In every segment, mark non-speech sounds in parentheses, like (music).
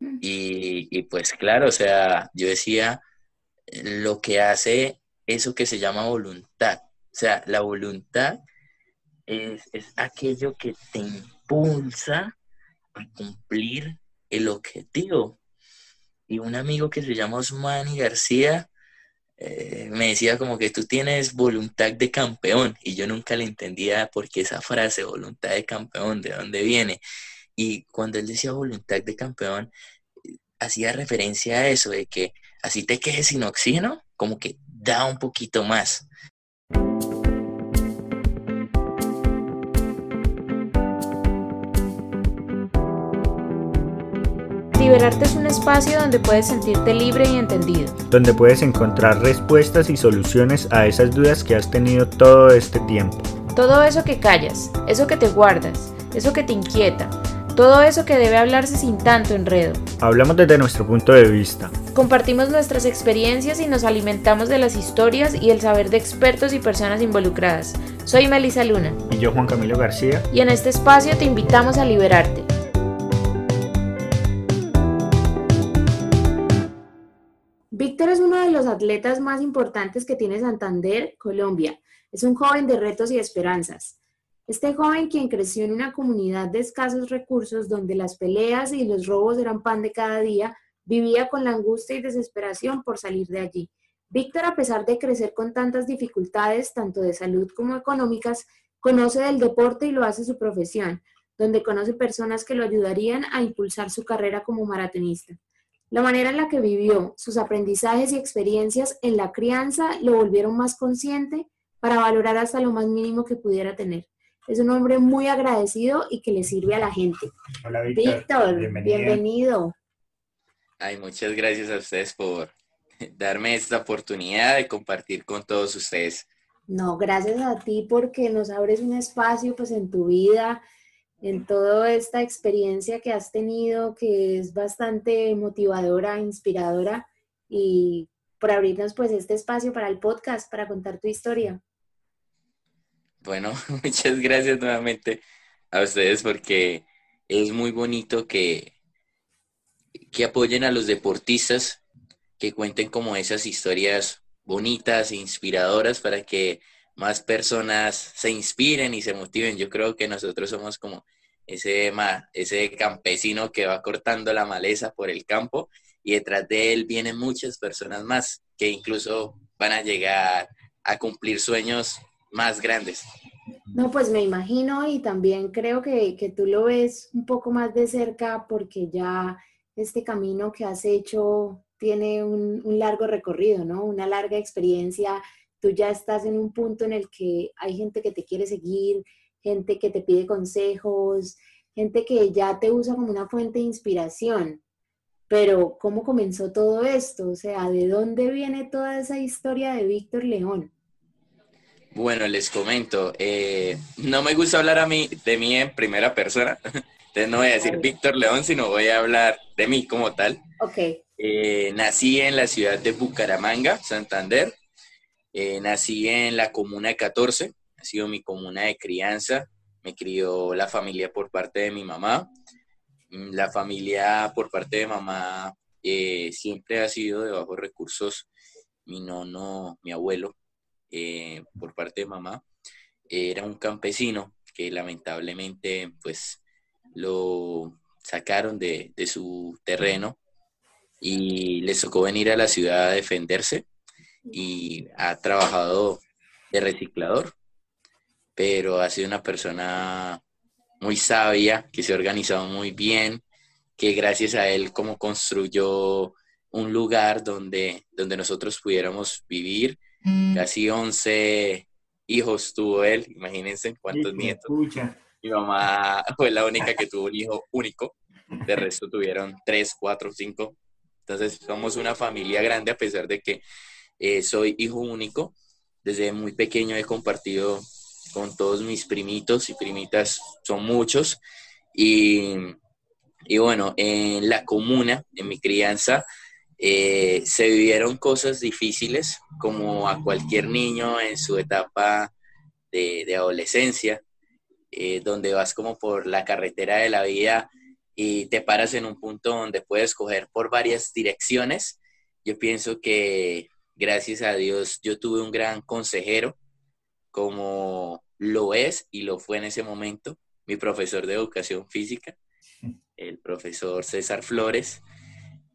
Y, y pues claro, o sea, yo decía, lo que hace eso que se llama voluntad. O sea, la voluntad es, es aquello que te impulsa a cumplir el objetivo. Y un amigo que se llama Osmani García eh, me decía como que tú tienes voluntad de campeón y yo nunca le entendía por qué esa frase, voluntad de campeón, de dónde viene. Y cuando él decía voluntad de campeón, hacía referencia a eso, de que así te quedes sin oxígeno, como que da un poquito más. Liberarte es un espacio donde puedes sentirte libre y entendido. Donde puedes encontrar respuestas y soluciones a esas dudas que has tenido todo este tiempo. Todo eso que callas, eso que te guardas, eso que te inquieta, todo eso que debe hablarse sin tanto enredo. Hablamos desde nuestro punto de vista. Compartimos nuestras experiencias y nos alimentamos de las historias y el saber de expertos y personas involucradas. Soy Melissa Luna. Y yo Juan Camilo García. Y en este espacio te invitamos a liberarte. Víctor es uno de los atletas más importantes que tiene Santander, Colombia. Es un joven de retos y esperanzas. Este joven, quien creció en una comunidad de escasos recursos donde las peleas y los robos eran pan de cada día, vivía con la angustia y desesperación por salir de allí. Víctor, a pesar de crecer con tantas dificultades, tanto de salud como económicas, conoce del deporte y lo hace su profesión, donde conoce personas que lo ayudarían a impulsar su carrera como maratonista. La manera en la que vivió, sus aprendizajes y experiencias en la crianza lo volvieron más consciente para valorar hasta lo más mínimo que pudiera tener. Es un hombre muy agradecido y que le sirve a la gente. Hola Víctor. bienvenido. Ay, muchas gracias a ustedes por (laughs) darme esta oportunidad de compartir con todos ustedes. No, gracias a ti porque nos abres un espacio pues en tu vida en toda esta experiencia que has tenido, que es bastante motivadora, inspiradora, y por abrirnos pues este espacio para el podcast, para contar tu historia. Bueno, (laughs) muchas gracias nuevamente a ustedes porque es muy bonito que, que apoyen a los deportistas, que cuenten como esas historias bonitas e inspiradoras para que más personas se inspiren y se motiven. Yo creo que nosotros somos como ese, ese campesino que va cortando la maleza por el campo y detrás de él vienen muchas personas más que incluso van a llegar a cumplir sueños más grandes. No, pues me imagino y también creo que, que tú lo ves un poco más de cerca porque ya este camino que has hecho tiene un, un largo recorrido, ¿no? Una larga experiencia tú ya estás en un punto en el que hay gente que te quiere seguir, gente que te pide consejos, gente que ya te usa como una fuente de inspiración. Pero ¿cómo comenzó todo esto? O sea, ¿de dónde viene toda esa historia de Víctor León? Bueno, les comento, eh, no me gusta hablar a mí, de mí en primera persona, (laughs) entonces no voy a decir Víctor León, sino voy a hablar de mí como tal. Ok. Eh, nací en la ciudad de Bucaramanga, Santander, eh, nací en la comuna 14, ha sido mi comuna de crianza, me crió la familia por parte de mi mamá. Mm, la familia por parte de mamá eh, siempre ha sido de bajos recursos. Mi nono, mi abuelo, eh, por parte de mamá, era un campesino que lamentablemente pues lo sacaron de, de su terreno y les tocó venir a la ciudad a defenderse y ha trabajado de reciclador, pero ha sido una persona muy sabia, que se ha organizado muy bien, que gracias a él como construyó un lugar donde, donde nosotros pudiéramos vivir. Casi 11 hijos tuvo él, imagínense cuántos nietos. Mi mamá fue la única que tuvo un hijo único, de resto tuvieron 3, 4, 5. Entonces somos una familia grande a pesar de que eh, soy hijo único. Desde muy pequeño he compartido con todos mis primitos y primitas, son muchos. Y, y bueno, en la comuna, en mi crianza, eh, se vivieron cosas difíciles, como a cualquier niño en su etapa de, adolescencia, eh, donde vas como por la carretera de la vida y te paras en un punto donde puedes coger por varias direcciones. Yo pienso que gracias a Dios yo tuve un gran consejero como lo es y lo fue en ese momento mi profesor de educación física, el profesor César Flores,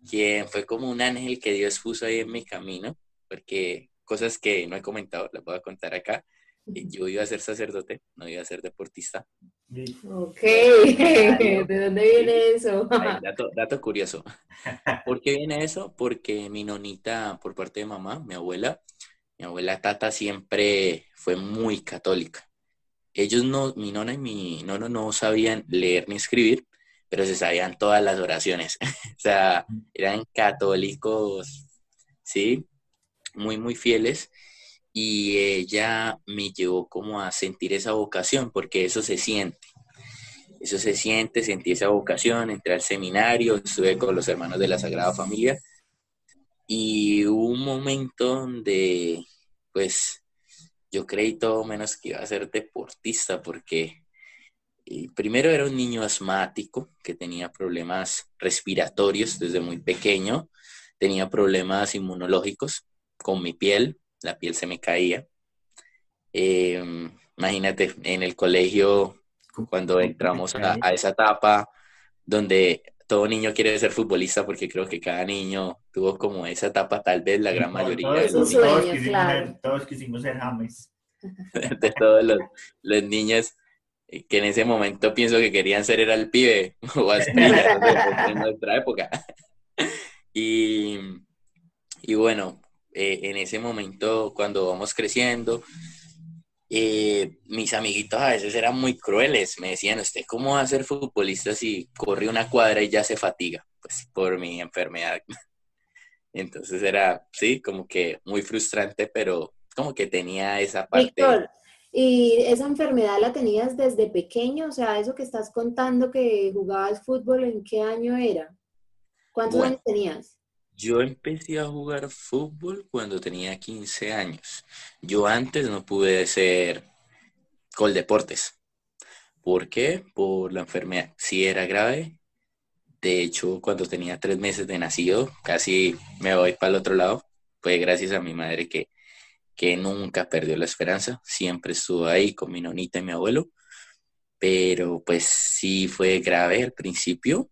quien fue como un ángel que Dios puso ahí en mi camino, porque cosas que no he comentado, las voy a contar acá. Yo iba a ser sacerdote, no iba a ser deportista. Ok, ¿de dónde viene eso? dato, dato curioso. ¿Por qué viene eso? Porque mi nonita, por parte de mamá, mi abuela, mi abuela Tata siempre fue muy católica. Ellos no, mi nona y mi nono no sabían leer ni escribir, pero se sabían todas las oraciones. (laughs) o sea, eran católicos, ¿sí? Muy, muy fieles. Y ella me llevó como a sentir esa vocación, porque eso se siente. Eso se siente, sentí esa vocación, entré al seminario, estuve con los hermanos de la Sagrada Familia. Y hubo un momento donde, pues, yo creí todo menos que iba a ser deportista, porque primero era un niño asmático que tenía problemas respiratorios desde muy pequeño, tenía problemas inmunológicos con mi piel, la piel se me caía. Em, imagínate, en el colegio, cuando entramos a, esa etapa donde todo niño quiere ser futbolista, porque creo que cada niño tuvo como esa etapa, tal vez la gran mayoría. de los niños. todos, quisimos ser James. (laughs) de todos los, los niños que en ese momento pienso que querían ser era el pibe (laughs) o en nuestra época. (laughs) Y, y bueno, eh, en ese momento cuando vamos creciendo, eh, mis amiguitos a veces eran muy crueles, me decían, ¿usted cómo va a ser futbolista si corre una cuadra y ya se fatiga? Pues por mi enfermedad. (laughs) Entonces era, sí, como que muy frustrante, pero como que tenía esa parte. ¿Y esa enfermedad la tenías desde pequeño? O sea, eso que estás contando que jugabas fútbol, ¿en qué año era? ¿Cuántos años tenías? Yo empecé a jugar fútbol cuando tenía 15 años. Yo antes no pude ser deportes. ¿Por qué? Por la enfermedad. Sí era grave. De hecho, cuando tenía tres meses de nacido, casi me voy para el otro lado. Fue gracias a mi madre que que nunca perdió la esperanza, siempre estuvo ahí con mi nonita y mi abuelo, pero pues sí fue grave al principio.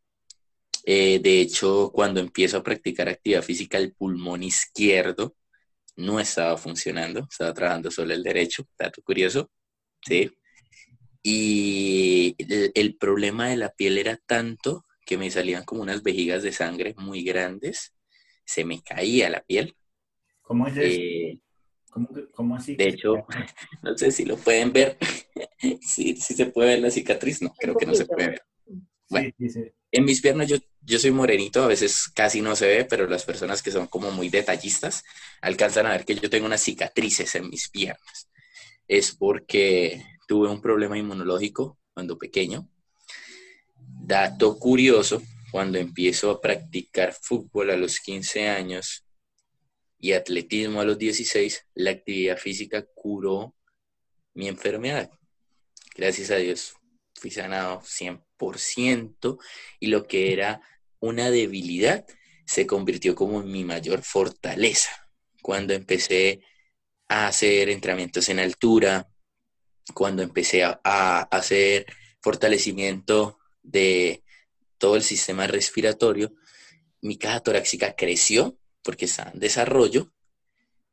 Eh, de hecho, cuando empiezo a practicar actividad física, el pulmón izquierdo no estaba funcionando, estaba trabajando solo el derecho, dato curioso, ¿sí? Y el, problema de la piel era tanto que me salían como unas vejigas de sangre muy grandes, se me caía la piel. ¿Cómo es eso? Eh, ¿Cómo, así? De hecho, (laughs) no sé si lo pueden ver. (laughs) sí, sí se puede ver la cicatriz, no, creo que no se puede ver. Bueno, en mis piernas yo, yo soy morenito, a veces casi no se ve, pero las personas que son como muy detallistas alcanzan a ver que yo tengo unas cicatrices en mis piernas. Es porque tuve un problema inmunológico cuando pequeño. Dato curioso, cuando empiezo a practicar fútbol a los 15 años, y atletismo a los 16, la actividad física curó mi enfermedad. Gracias a Dios fui sanado 100% y lo que era una debilidad se convirtió como en mi mayor fortaleza. Cuando empecé a hacer entrenamientos en altura, cuando empecé a, a hacer fortalecimiento de todo el sistema respiratorio, mi caja torácica creció porque está en desarrollo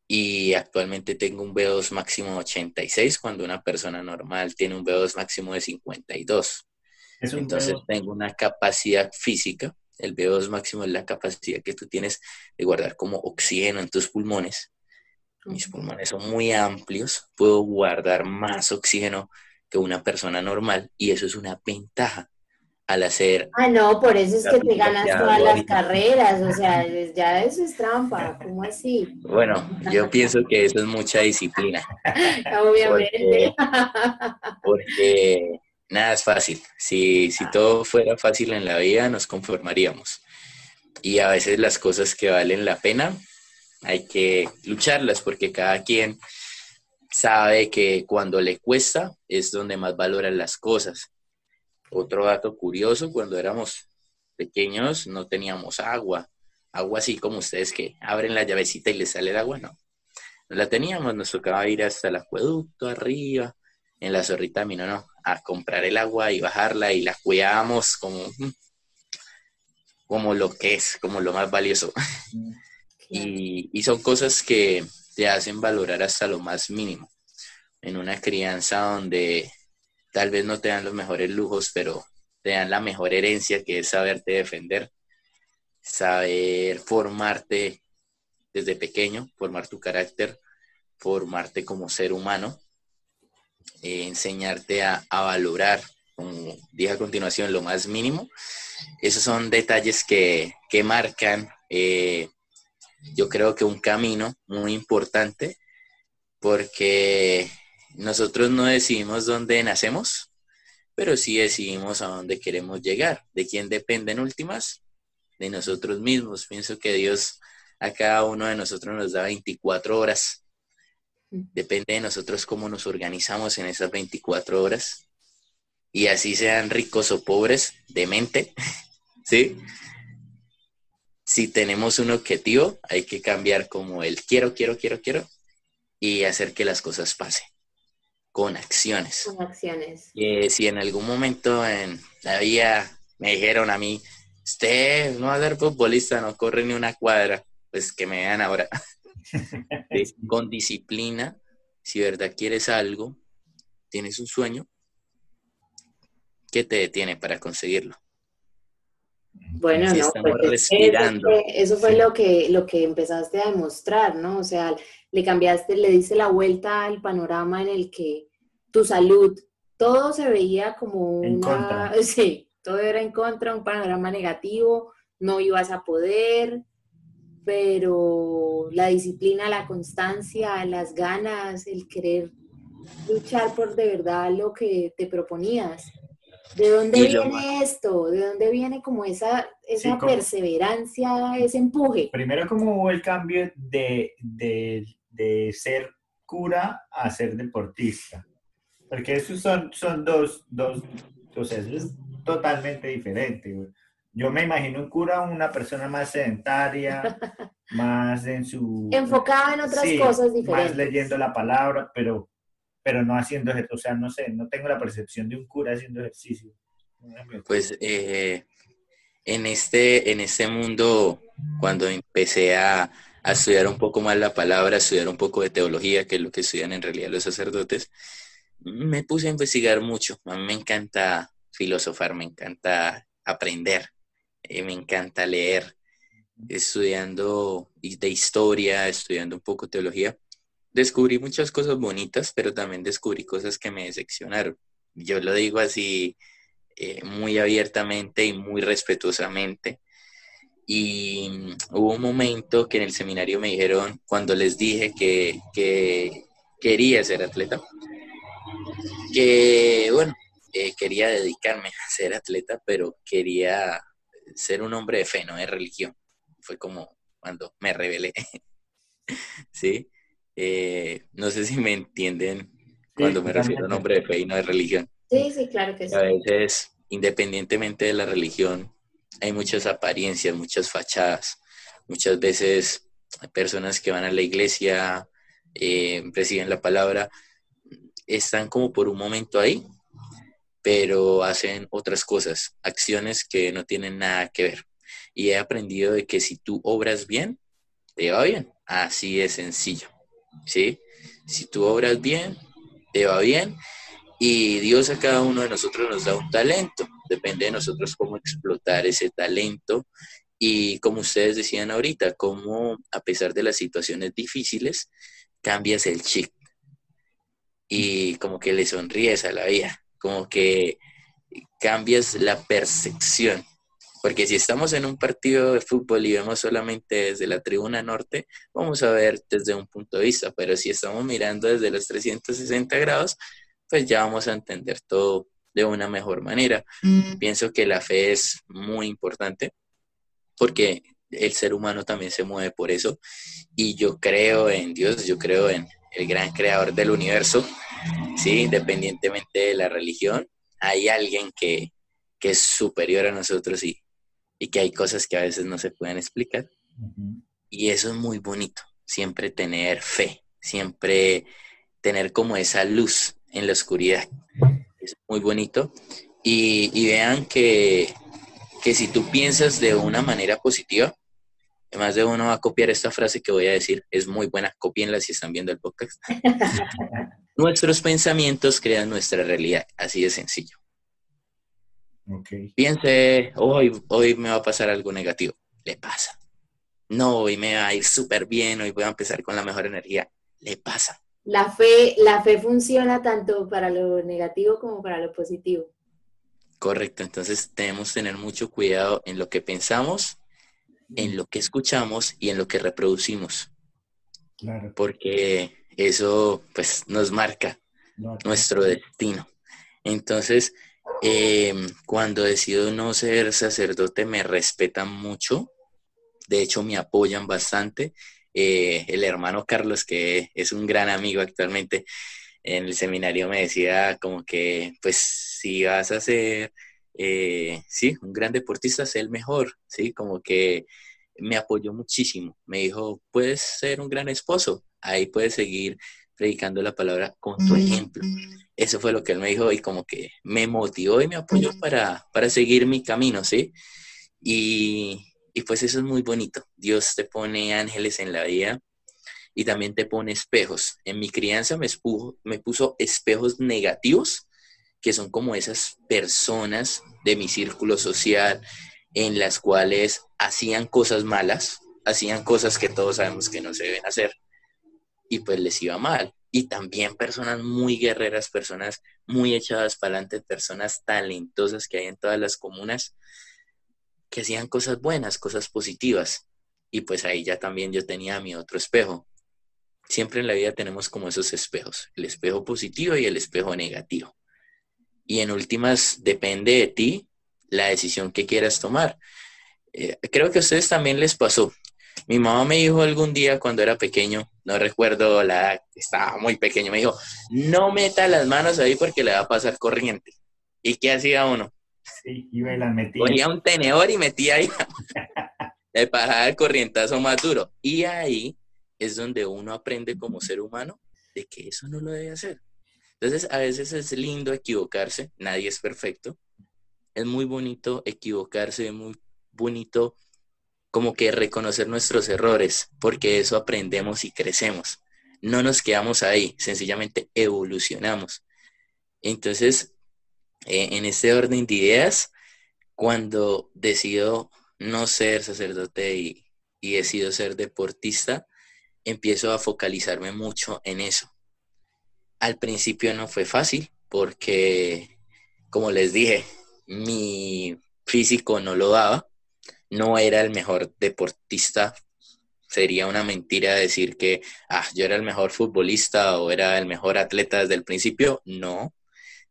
y actualmente tengo un VO2 máximo de 86 cuando una persona normal tiene un VO2 máximo de 52. Entonces tengo una capacidad física, el VO2 máximo es la capacidad que tú tienes de guardar como oxígeno en tus pulmones. Mis pulmones son muy amplios, puedo guardar más oxígeno que una persona normal y eso es una ventaja al hacer... Ah, no, por eso es que te ganas todas las carreras, o sea, ya eso es trampa, ¿cómo así? Bueno, yo pienso que eso es mucha disciplina. (laughs) Obviamente. Porque, nada es fácil. Si, si todo fuera fácil en la vida, nos conformaríamos. Y a veces las cosas que valen la pena, hay que lucharlas, porque cada quien sabe que cuando le cuesta es donde más valoran las cosas Otro dato curioso, cuando éramos pequeños no teníamos agua, agua así como ustedes que abren la llavecita y les sale el agua, no. No la teníamos, nos tocaba ir hasta el acueducto arriba, en la zorrita no, no, a comprar el agua y bajarla y la cuidábamos como, como lo que es, como lo más valioso. (laughs) Y, y son cosas que te hacen valorar hasta lo más mínimo. En una crianza donde tal vez no te dan los mejores lujos, pero te dan la mejor herencia que es saberte defender, saber formarte desde pequeño, formar tu carácter, formarte como ser humano, eh, enseñarte a, valorar, como dije a continuación, lo más mínimo. Esos son detalles que, marcan, eh, yo creo que un camino muy importante, porque nosotros no decidimos dónde nacemos, pero sí decidimos a dónde queremos llegar. ¿De quién dependen últimas? De nosotros mismos. Pienso que Dios a cada uno de nosotros nos da 24 horas Depende de nosotros cómo nos organizamos en esas 24 horas. Y así sean ricos o pobres de mente, (laughs) ¿sí? Si tenemos un objetivo, hay que cambiar como el quiero, quiero, quiero, quiero y hacer que las cosas pasen con acciones. Con acciones. si en algún momento en la vida me dijeron a mí, usted no va a ser futbolista, no corre ni una cuadra, pues que me vean ahora. (laughs) con disciplina, si verdad quieres algo, tienes un sueño, ¿qué te detiene para conseguirlo? Bueno, no, pues respirando. Eso fue, lo, que, lo que empezaste a demostrar, ¿no? O sea, le cambiaste, le diste la vuelta al panorama en el que tu salud, todo se veía como en Contra. (laughs) Sí, todo era en contra, un panorama negativo, no ibas a poder, pero la disciplina, la constancia, las ganas, el querer luchar por de verdad lo que te proponías. ¿De dónde viene esto? ¿De dónde viene como esa, esa perseverancia, ese empuje? Primero como hubo el cambio de, de, de, ser cura a ser deportista. Porque esos son, son dos, dos, o sea, es totalmente diferente. Yo me imagino un cura, una persona más sedentaria, (laughs) más en su... Enfocada en otras cosas diferentes. Más leyendo la palabra, pero, pero no haciendo ejercicio. O sea, no sé, no tengo la percepción de un cura haciendo ejercicio. Pues eh, en, este, en este mundo, cuando empecé a, a estudiar un poco más la palabra, a estudiar un poco de teología, que es lo que estudian en realidad los sacerdotes, me puse a investigar mucho. A mí me encanta filosofar, me encanta aprender. Eh, me encanta leer, estudiando de historia, estudiando un poco teología. Descubrí muchas cosas bonitas, pero también descubrí cosas que me decepcionaron. Yo lo digo así eh, muy abiertamente y muy respetuosamente. Y hubo un momento que en el seminario me dijeron, cuando les dije que, que quería ser atleta, que bueno, eh, quería dedicarme a ser atleta, pero quería ser un hombre de fe, no de religión. Fue como cuando me rebelé. (laughs) ¿Sí? Eh, no sé si me entienden cuando me refiero a un hombre de fe y no de religión. Sí, sí, claro que sí. A veces, independientemente de la religión, hay muchas apariencias, muchas fachadas. Muchas veces personas que van a la iglesia, eh, reciben la palabra, están como por un momento ahí, pero hacen otras cosas, acciones que no tienen nada que ver. Y he aprendido de que si tú obras bien, te va bien. Así de sencillo. ¿Sí? Si tú obras bien, te va bien. Y Dios a cada uno de nosotros nos da un talento. Depende de nosotros cómo explotar ese talento. Y como ustedes decían ahorita, cómo a pesar de las situaciones difíciles, cambias el chip. Y como que le sonríes a la vida como que cambias la percepción. Porque si estamos en un partido de fútbol y vemos solamente desde la tribuna norte, vamos a ver desde un punto de vista, pero si estamos mirando desde los 360 grados, pues ya vamos a entender todo de una mejor manera. Mm. Pienso que la fe es muy importante porque el ser humano también se mueve por eso y yo creo en Dios, yo creo en el gran creador del universo ¿sí? Independientemente de la religión, hay alguien que, que es superior a nosotros y, y que hay cosas que a veces no se pueden explicar. Y eso es muy bonito, siempre tener fe, siempre tener como esa luz en la oscuridad. Es muy bonito. Y, y vean que, que si tú piensas de una manera positiva, más de uno va a copiar esta frase que voy a decir, es muy buena, copienla si están viendo el podcast. (laughs) Nuestros pensamientos crean nuestra realidad, así de sencillo. Piense, hoy, hoy me va a pasar algo negativo, le pasa. No, hoy me va a ir súper bien, hoy voy a empezar con la mejor energía, le pasa. La fe, la fe funciona tanto para lo negativo como para lo positivo. Correcto, entonces debemos tener mucho cuidado en lo que pensamos, en lo que escuchamos y en lo que reproducimos. Claro. Porque eso pues nos marca nuestro destino. Entonces, em, cuando decido no ser sacerdote, me respetan mucho. De hecho, me apoyan bastante. Eh, el hermano Carlos, que es un gran amigo actualmente, en el seminario me decía como que, pues, si vas a ser, eh, sí, un gran deportista, sé el mejor, sí, como que me apoyó muchísimo. Me dijo, puedes ser un gran esposo, ahí puedes seguir predicando la palabra con tu ejemplo. Eso fue lo que él me dijo y como que me motivó y me apoyó para, para seguir mi camino, ¿sí? Y, y pues eso es muy bonito. Dios te pone ángeles en la vida y también te pone espejos. En mi crianza me, me puso espejos negativos, que son como esas personas de mi círculo social en las cuales hacían cosas malas, hacían cosas que todos sabemos que no se deben hacer y pues les iba mal. Y también personas muy guerreras, personas muy echadas para adelante, personas talentosas que hay en todas las comunas que hacían cosas buenas, cosas positivas. Y pues ahí ya también yo tenía mi otro espejo. Siempre en la vida tenemos como esos espejos, el espejo positivo y el espejo negativo. Y en últimas, depende de ti la decisión que quieras tomar. Eh, creo que a ustedes también les pasó. Mi mamá me dijo algún día cuando era pequeño, no recuerdo la edad, estaba muy pequeño, me dijo, no meta las manos ahí porque le va a pasar corriente. ¿Y qué hacía uno? Sí, iba y las metía. Ponía un tenedor y metía ahí. (laughs) le pasaba el corrientazo más duro. Y ahí es donde uno aprende como ser humano de que eso no lo debe hacer. Entonces, a veces es lindo equivocarse, nadie es perfecto, es muy bonito equivocarse, es muy bonito como que reconocer nuestros errores, porque eso aprendemos y crecemos. No nos quedamos ahí, sencillamente evolucionamos. Entonces, eh, en este orden de ideas, cuando decido no ser sacerdote y, y decido ser deportista, empiezo a focalizarme mucho en eso. Al principio no fue fácil porque, como les dije, mi físico no lo daba, no era el mejor deportista. Sería una mentira decir que ah, yo era el mejor futbolista o era el mejor atleta desde el principio. No.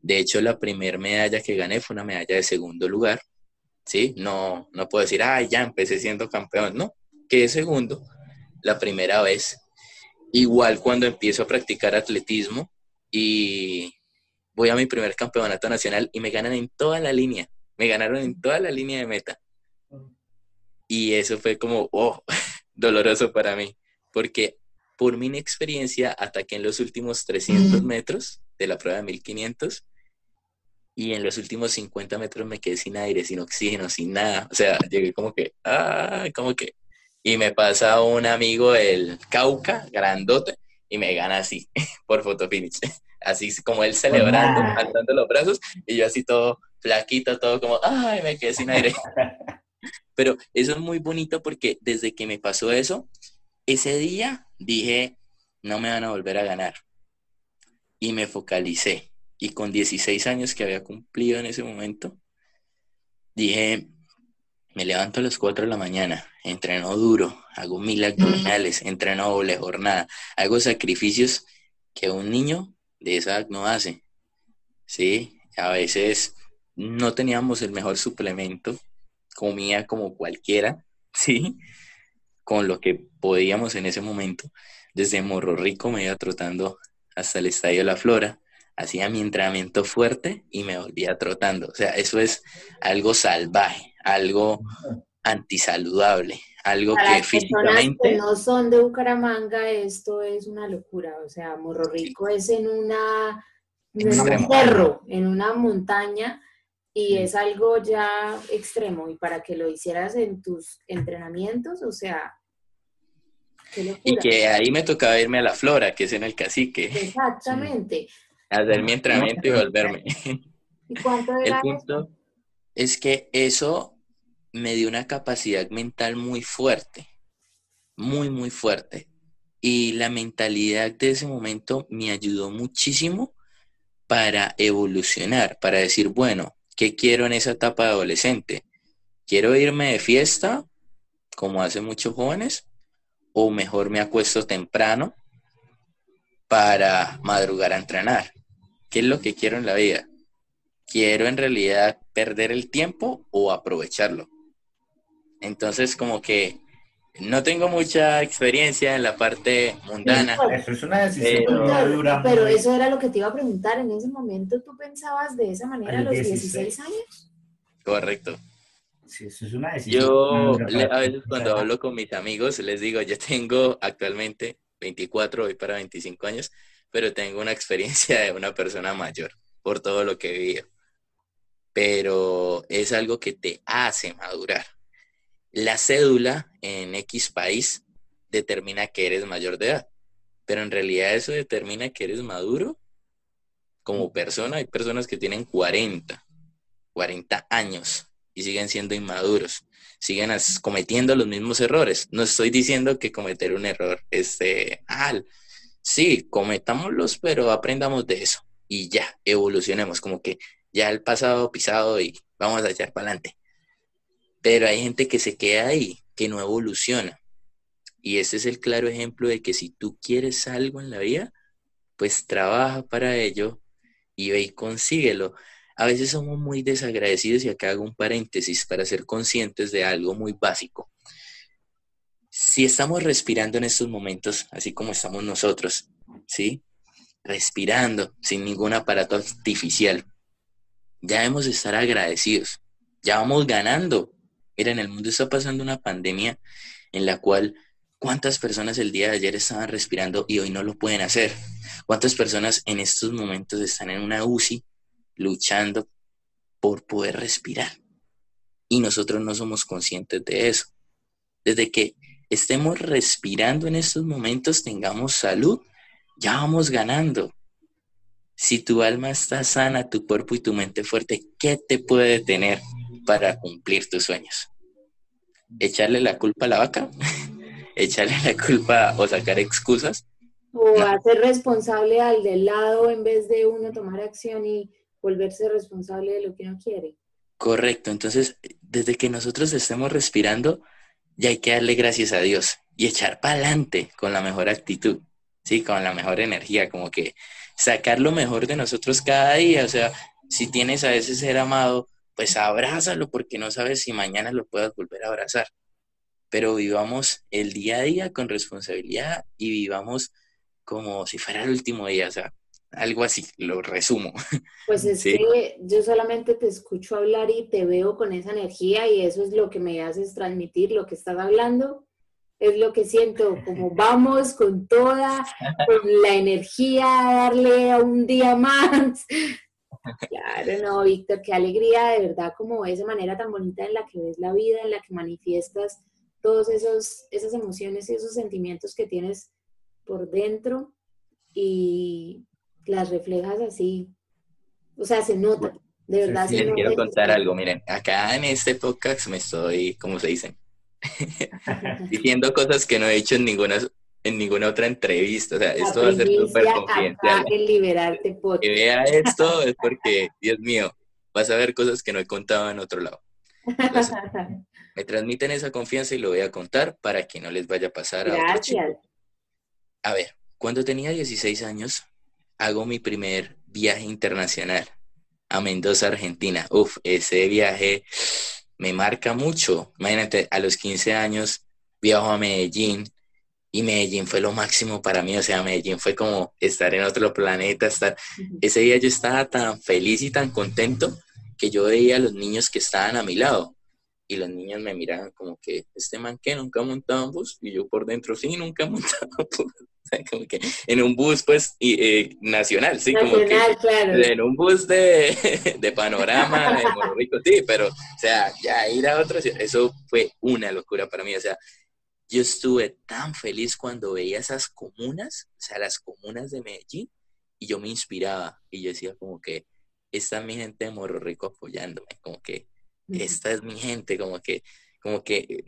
De hecho, la primera medalla que gané fue una medalla de segundo lugar. ¿Sí? No, no puedo decir, ah, ya empecé siendo campeón. No, quedé segundo la primera vez. Igual cuando empiezo a practicar atletismo y voy a mi primer campeonato nacional y me ganan en toda la línea. Me ganaron en toda la línea de meta. Y eso fue como, oh, (laughs) doloroso para mí, porque por mi inexperiencia ataqué en los últimos 300 metros de la prueba de 1500 y en los últimos 50 metros me quedé sin aire, sin oxígeno, sin nada. O sea, llegué como que, ah, como que. Y me pasa un amigo el Cauca, grandote, y me gana así, (laughs) por fotofinish (laughs) así como él celebrando, alzando los brazos, y yo así todo flaquito, todo como, ay, me quedé sin aire. (laughs) Pero eso es muy bonito porque desde que me pasó eso, ese día dije, no me van a volver a ganar. Y me focalicé. Y con 16 años que había cumplido en ese momento, dije, me levanto a las 4 de la mañana, entreno duro, hago mil abdominales, entreno doble jornada, hago sacrificios que un niño de esa no hace. Sí, a veces no teníamos el mejor suplemento, comía como cualquiera, (laughs) sí, con lo que podíamos en ese momento. Desde Morro Rico me iba trotando hasta el Estadio La Flora, hacía mi entrenamiento fuerte y me volvía trotando. O sea, eso es algo salvaje, algo antisaludable, algo que físicamente... que no son de Bucaramanga, esto es una locura. O sea, Morro Rico es en una en un cerro, en una montaña, y es algo ya extremo. Y para que lo hicieras en tus entrenamientos, o sea, y que ahí me tocaba irme a la flora, que es en el cacique. Exactamente. Hacer mi entrenamiento y volverme. (laughs) ¿Y cuánto el punto es que eso me dio una capacidad mental muy fuerte, muy, muy fuerte. Y la mentalidad de ese momento me ayudó muchísimo para evolucionar, para decir, bueno, ¿qué quiero en esa etapa de adolescente? ¿Quiero irme de fiesta, como hacen muchos jóvenes? ¿O mejor me acuesto temprano para madrugar a entrenar? ¿Qué es lo que quiero en la vida? ¿Quiero en realidad perder el tiempo o aprovecharlo? Entonces, como que no tengo mucha experiencia en la parte mundana. Eso es una decisión pero, Pero eso era lo que te iba a preguntar. En ese momento, ¿tú pensabas de esa manera a los 16, años? Correcto. Sí, eso es una decisión. Yo a veces cuando hablo con mis amigos les digo, yo tengo actualmente 24, voy para 25 años, pero tengo una experiencia de una persona mayor por todo lo que he vivido. Pero es algo que te hace madurar la cédula en X país determina que eres mayor de edad, pero en realidad eso determina que eres maduro como persona. Hay personas que tienen 40, 40 años y siguen siendo inmaduros, siguen cometiendo los mismos errores. No estoy diciendo que cometer un error esté mal. Sí, cometámoslos, pero aprendamos de eso y ya, evolucionemos, como que ya el pasado pisado y vamos a echar para adelante. Pero hay gente que se queda ahí, que no evoluciona. Y ese es el claro ejemplo de que si tú quieres algo en la vida, pues trabaja para ello y ve y consíguelo. A veces somos muy desagradecidos y acá hago un paréntesis para ser conscientes de algo muy básico. Si estamos respirando en estos momentos, así como estamos nosotros, ¿sí? Respirando sin ningún aparato artificial, ya debemos estar agradecidos. Ya vamos ganando Mira, en el mundo está pasando una pandemia en la cual cuántas personas el día de ayer estaban respirando y hoy no lo pueden hacer. ¿Cuántas personas en estos momentos están en una UCI luchando por poder respirar? Y nosotros no somos conscientes de eso. Desde que estemos respirando en estos momentos, tengamos salud, ya vamos ganando. Si tu alma está sana, tu cuerpo y tu mente fuerte, ¿qué te puede detener? para cumplir tus sueños. Echarle la culpa a la vaca, (laughs) echarle la culpa o sacar excusas. O hacer responsable al del lado en vez de uno tomar acción y volverse responsable de lo que uno quiere. Correcto, entonces desde que nosotros estemos respirando, ya hay que darle gracias a Dios y echar para adelante con la mejor actitud, sí, con la mejor energía, como que sacar lo mejor de nosotros cada día, o sea, si tienes a ese ser amado, pues abrázalo porque no sabes si mañana lo puedas volver a abrazar. Pero vivamos el día a día con responsabilidad y vivamos como si fuera el último día, o sea, algo así, lo resumo. Pues es que yo solamente te escucho hablar y te veo con esa energía y eso es lo que me haces transmitir, lo que estás hablando, es lo que siento, como vamos con toda, con la energía, darle a un día más, Claro, no, Víctor, qué alegría de verdad, como esa manera tan bonita en la que ves la vida, en la que manifiestas esos, esas emociones y esos sentimientos que tienes por dentro. Y las reflejas así. O sea, se nota, de verdad. Sí, les quiero contar algo, miren, acá en este podcast me estoy, ¿cómo se dice? (laughs) Diciendo cosas que no he dicho en ninguna en ninguna otra entrevista. O sea, esto va a ser súper confidencial. liberarte Que vea esto (laughs) es porque, Dios mío, vas a ver cosas que no he contado en otro lado. (laughs) me transmiten esa confianza y lo voy a contar para que no les vaya a pasar a Gracias. A ver, cuando tenía 16 años, hago mi primer viaje internacional a Mendoza, Argentina. Uf, ese viaje me marca mucho. Imagínate, a los 15 años viajo a Medellín, y Medellín fue lo máximo para mí, o sea, Medellín fue como estar en otro planeta, estar... Ese día yo estaba tan feliz y tan contento que yo veía a los niños que estaban a mi lado y los niños me miraban como que, este man que nunca ha montado un bus y yo por dentro sí, nunca he montado un bus. (laughs) como que en un bus pues eh, nacional, sí, como que en un bus de, (laughs) de panorama de Rico, sí, pero o sea, ya ir a otro, eso fue una locura para mí, o sea, yo estuve tan feliz cuando veía esas comunas, o sea, las comunas de Medellín, y yo me inspiraba y yo decía como que esta es mi gente de Morro Rico apoyándome, como que esta es mi gente, como que, como que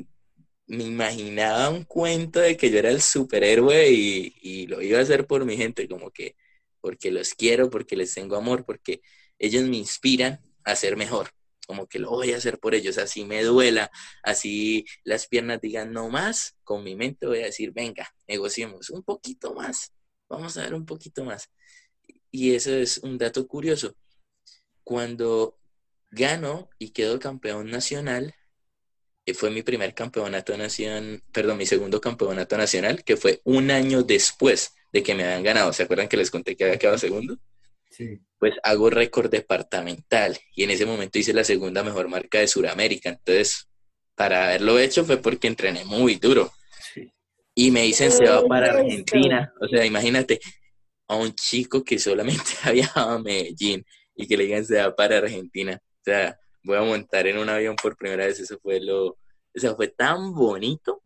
me imaginaba un cuento de que yo era el superhéroe y, y lo iba a hacer por mi gente, como que porque los quiero, porque les tengo amor, porque ellos me inspiran a ser mejor como que lo voy a hacer por ellos, así me duela, así las piernas digan no más, con mi mente voy a decir, venga, negociemos un poquito más, vamos a ver un poquito más. Y eso es un dato curioso. Cuando gano y quedo campeón nacional, que fue mi primer campeonato nacional, perdón, mi segundo campeonato nacional, que fue un año después de que me habían ganado. ¿Se acuerdan que les conté que había quedado segundo? Pues hago récord departamental y en ese momento hice la segunda mejor marca de Sudamérica. Entonces, para haberlo hecho fue porque entrené muy duro. Y me dicen, se va para Argentina. O sea, imagínate a un chico que solamente (laughs) había viajado a Medellín y que le digan, se va para Argentina. O sea, voy a montar en un avión por primera vez. Eso fue lo, o fue tan bonito.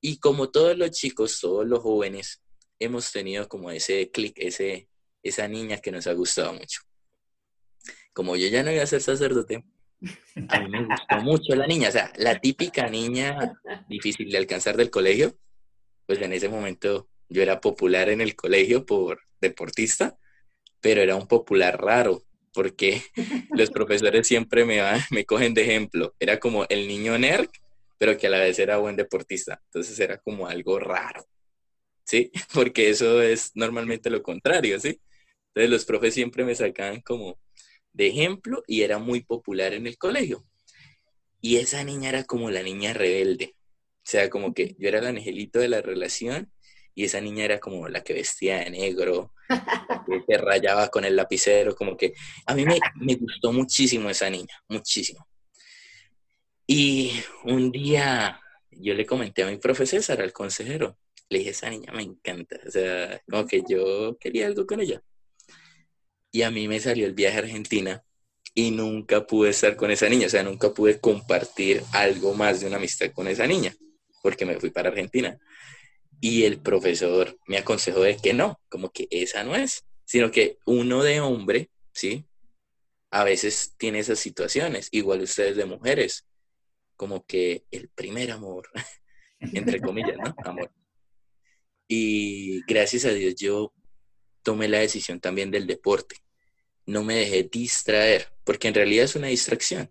Y como todos los chicos, todos los jóvenes, hemos tenido como ese clic, ese, esa niña que nos ha gustado mucho. Como yo ya no iba a ser sacerdote, a mí me gustó mucho la niña, o sea, la típica niña difícil de alcanzar del colegio, pues en ese momento yo era popular en el colegio por deportista, pero era un popular raro, porque los profesores siempre me, me cogen de ejemplo. Era como el niño nerd, pero que a la vez era buen deportista. Entonces era como algo raro, ¿sí? (laughs) Porque eso es normalmente lo contrario, ¿sí? Entonces los profes siempre me sacaban como de ejemplo y era muy popular en el colegio. Y esa niña era como la niña rebelde. O sea, como que yo era el angelito de la relación y esa niña era como la que vestía de negro, (laughs) que se rayaba con el lapicero, como que a mí me, me gustó muchísimo esa niña, muchísimo. Y un día yo le comenté a mi profe César, al consejero, le dije, esa niña me encanta, o sea, como que yo quería algo con ella y a mí me salió el viaje a Argentina y nunca pude estar con esa niña, o sea, nunca pude compartir algo más de una amistad con esa niña, porque me fui para Argentina. Y el profesor me aconsejó de que no, como que esa no es, sino que uno de hombre, ¿sí? A veces tiene esas situaciones, igual ustedes de mujeres, como que el primer amor, (laughs) entre comillas, ¿no? Amor. Y gracias a Dios yo tomé la decisión también del deporte no me dejé distraer, porque en realidad es una distracción.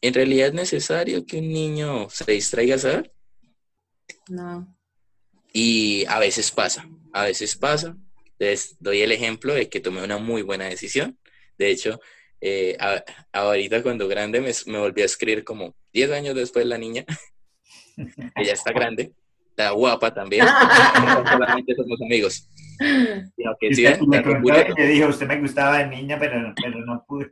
¿En realidad es necesario que un niño se distraiga saber? No. Y a veces pasa, a veces pasa. Les doy el ejemplo de que tomé una muy buena decisión. De hecho, eh, ahorita cuando grande me, me, volví a escribir como 10 años después la niña, (laughs) ella está grande, está guapa también, (laughs) solamente somos amigos. que sí, me que dijo, usted me gustaba de niña, pero, pero no pude.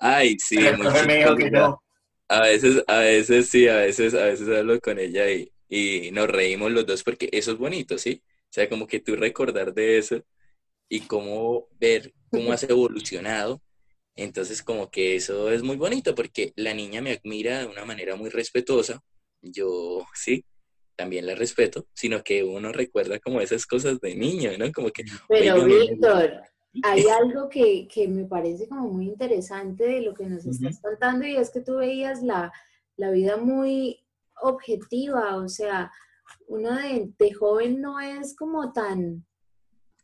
Ay, sí, A veces, a veces sí, a veces, a veces hablo con ella y, y nos reímos los dos porque eso es bonito, ¿sí? O sea, como que tú recordar de eso y cómo ver cómo has (laughs) evolucionado. Entonces, como que eso es muy bonito porque la niña me admira de una manera muy respetuosa. Yo, sí, también la respeto, sino que uno recuerda como esas cosas de niño, ¿no? Como que... Pero Víctor, hay (laughs) algo que, que, me parece como muy interesante de lo que nos estás contando y es que tú veías la, la vida muy objetiva, o sea, uno de, de, joven no es como tan,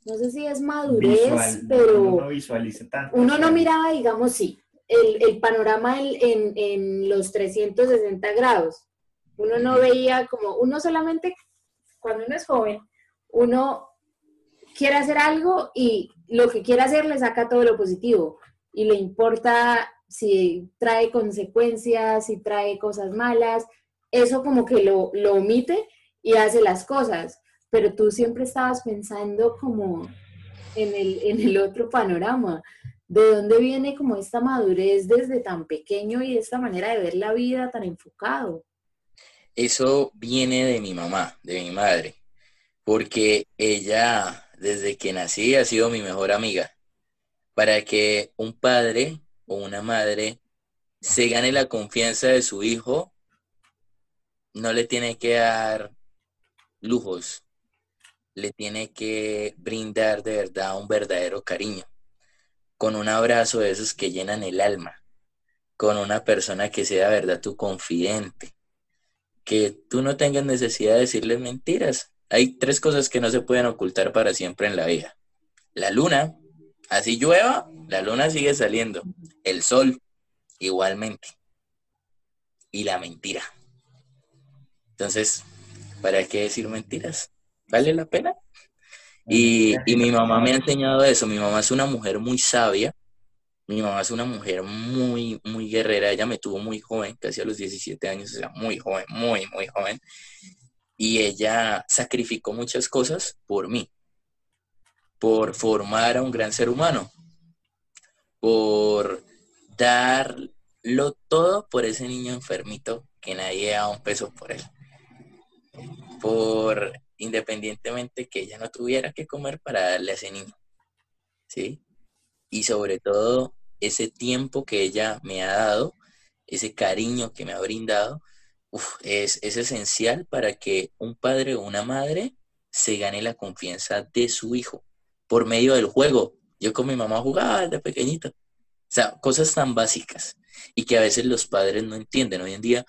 no sé si es madurez, pero uno, visualiza tanto, uno no miraba, digamos, sí, el, el panorama en, en, los 360 grados. Uno no veía como, uno solamente, cuando uno es joven, uno quiere hacer algo y lo que quiere hacer le saca todo lo positivo y le importa si trae consecuencias, si trae cosas malas, eso como que lo, lo omite y hace las cosas. pero tú siempre estabas pensando como en el, en el otro panorama. ¿De dónde viene como esta madurez desde tan pequeño y esta manera de ver la vida tan enfocado? Eso viene de mi mamá, de mi madre, porque ella desde que nací ha sido mi mejor amiga. Para que un padre o una madre se gane la confianza de su hijo, no le tiene que dar lujos, le tiene que brindar de verdad un verdadero cariño, con un abrazo de esos que llenan el alma, con una persona que sea verdad tu confidente, que tú no tengas necesidad de decirle mentiras. Hay tres cosas que no se pueden ocultar para siempre en la vida. La luna, así llueva, la luna sigue saliendo. El sol, igualmente. Y la mentira. Entonces, ¿para qué decir mentiras? ¿Vale la pena? Y, mi mamá me ha enseñado eso. Mi mamá es una mujer muy sabia. Mi mamá es una mujer muy, muy guerrera. Ella me tuvo muy joven, casi a los 17 años, o sea, muy joven, muy, muy joven. Y ella sacrificó muchas cosas por mí, por formar a un gran ser humano, por darlo todo por ese niño enfermito que nadie da un peso por él. Por independientemente que ella no tuviera que comer para darle a ese niño. ¿Sí? Y sobre todo ese tiempo que ella me ha dado, ese cariño que me ha brindado, es, es esencial para que un padre o una madre se gane la confianza de su hijo por medio del juego. Yo con mi mamá jugaba desde pequeñito. O sea, cosas tan básicas y que a veces los padres no entienden. Hoy en día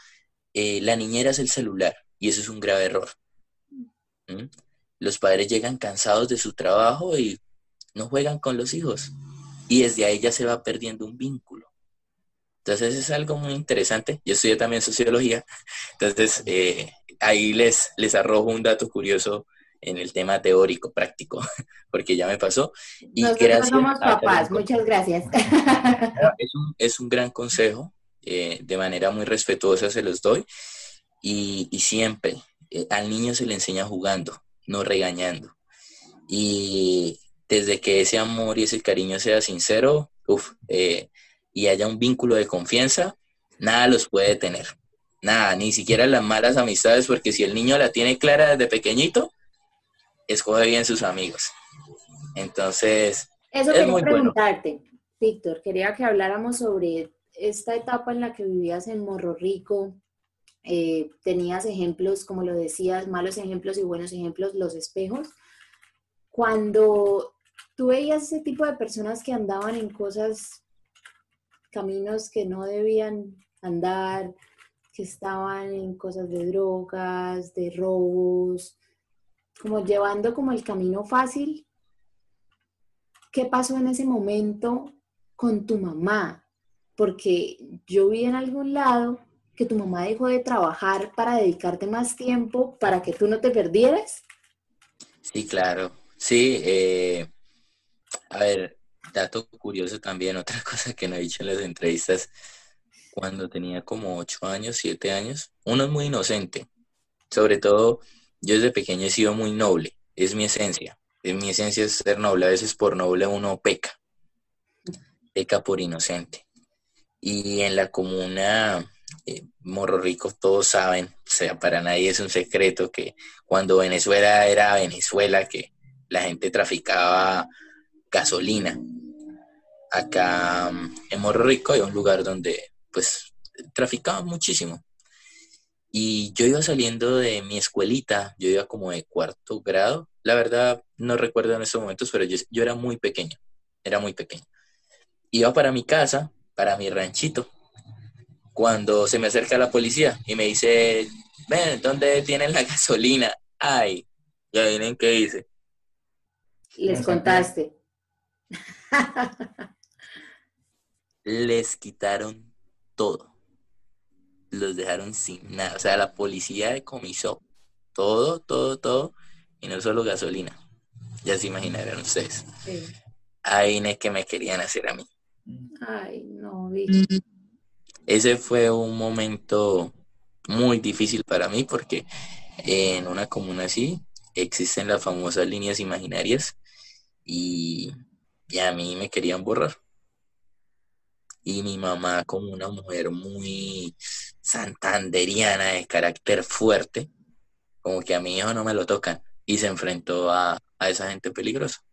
eh, la niñera es el celular y eso es un grave error. ¿Mm? Los padres llegan cansados de su trabajo y no juegan con los hijos y desde ahí ya se va perdiendo un vínculo. Entonces es algo muy interesante. Yo estudio también sociología, entonces eh, ahí les, les arrojo un dato curioso en el tema teórico, práctico, (laughs) porque ya me pasó. Y Nosotros somos papás, muchas gracias. (laughs) Es un, es un gran consejo, eh, de manera muy respetuosa se los doy, y, y siempre eh, al niño se le enseña jugando, no regañando. Y desde que ese amor y ese cariño sea sincero, uf, eh, y haya un vínculo de confianza, nada los puede tener. Nada, ni siquiera las malas amistades, porque si el niño la tiene clara desde pequeñito, escoge bien sus amigos. Entonces, eso quería preguntarte, Víctor, quería que habláramos sobre esta etapa en la que vivías en Morro Rico. Eh, tenías ejemplos, como lo decías, malos ejemplos y buenos ejemplos, los espejos. Cuando tú veías ese tipo de personas que andaban en cosas, caminos que no debían andar, que estaban en cosas de drogas, de robos, como llevando como el camino fácil. ¿Qué pasó en ese momento con tu mamá? Porque yo vi en algún lado que tu mamá dejó de trabajar para dedicarte más tiempo para que tú no te perdieras. Sí, claro. Sí, eh, a ver, dato curioso también, (laughs) otra cosa que no he dicho en las entrevistas, cuando tenía como ocho años, siete años, uno es muy inocente, sobre todo yo desde pequeño he sido muy noble, es mi esencia. Es mi esencia es ser noble, a veces por noble uno peca, peca por inocente. Y en la comuna eh, Morro Rico todos saben, o sea, para nadie es un secreto que cuando Venezuela era Venezuela, que la gente traficaba gasolina. Acá mm, en Morro Rico hay un lugar donde pues traficaban muchísimo. Y yo iba saliendo de mi escuelita, yo iba como de cuarto grado. La verdad, no recuerdo en estos momentos, pero yo, era muy pequeño, era muy pequeño. Iba para mi casa, para mi ranchito, cuando se me acerca la policía y me dice, ven, ¿dónde tienen la (laughs) gasolina? Ay, ya vienen qué dice. Les contaste. (laughs) Les quitaron todo los dejaron sin nada. O sea, la policía decomisó todo, todo, todo, y no solo gasolina. Ya se imaginarán ustedes. Sí. Ahí es que me querían hacer a mí. Ay, no, Ese fue un momento muy difícil para mí porque en una comuna así existen las famosas líneas imaginarias y, y a mí me querían borrar. Y mi mamá, como una mujer muy santanderiana, de carácter fuerte, como que a mi hijo no me lo tocan, y se enfrentó a, a esa gente peligrosa.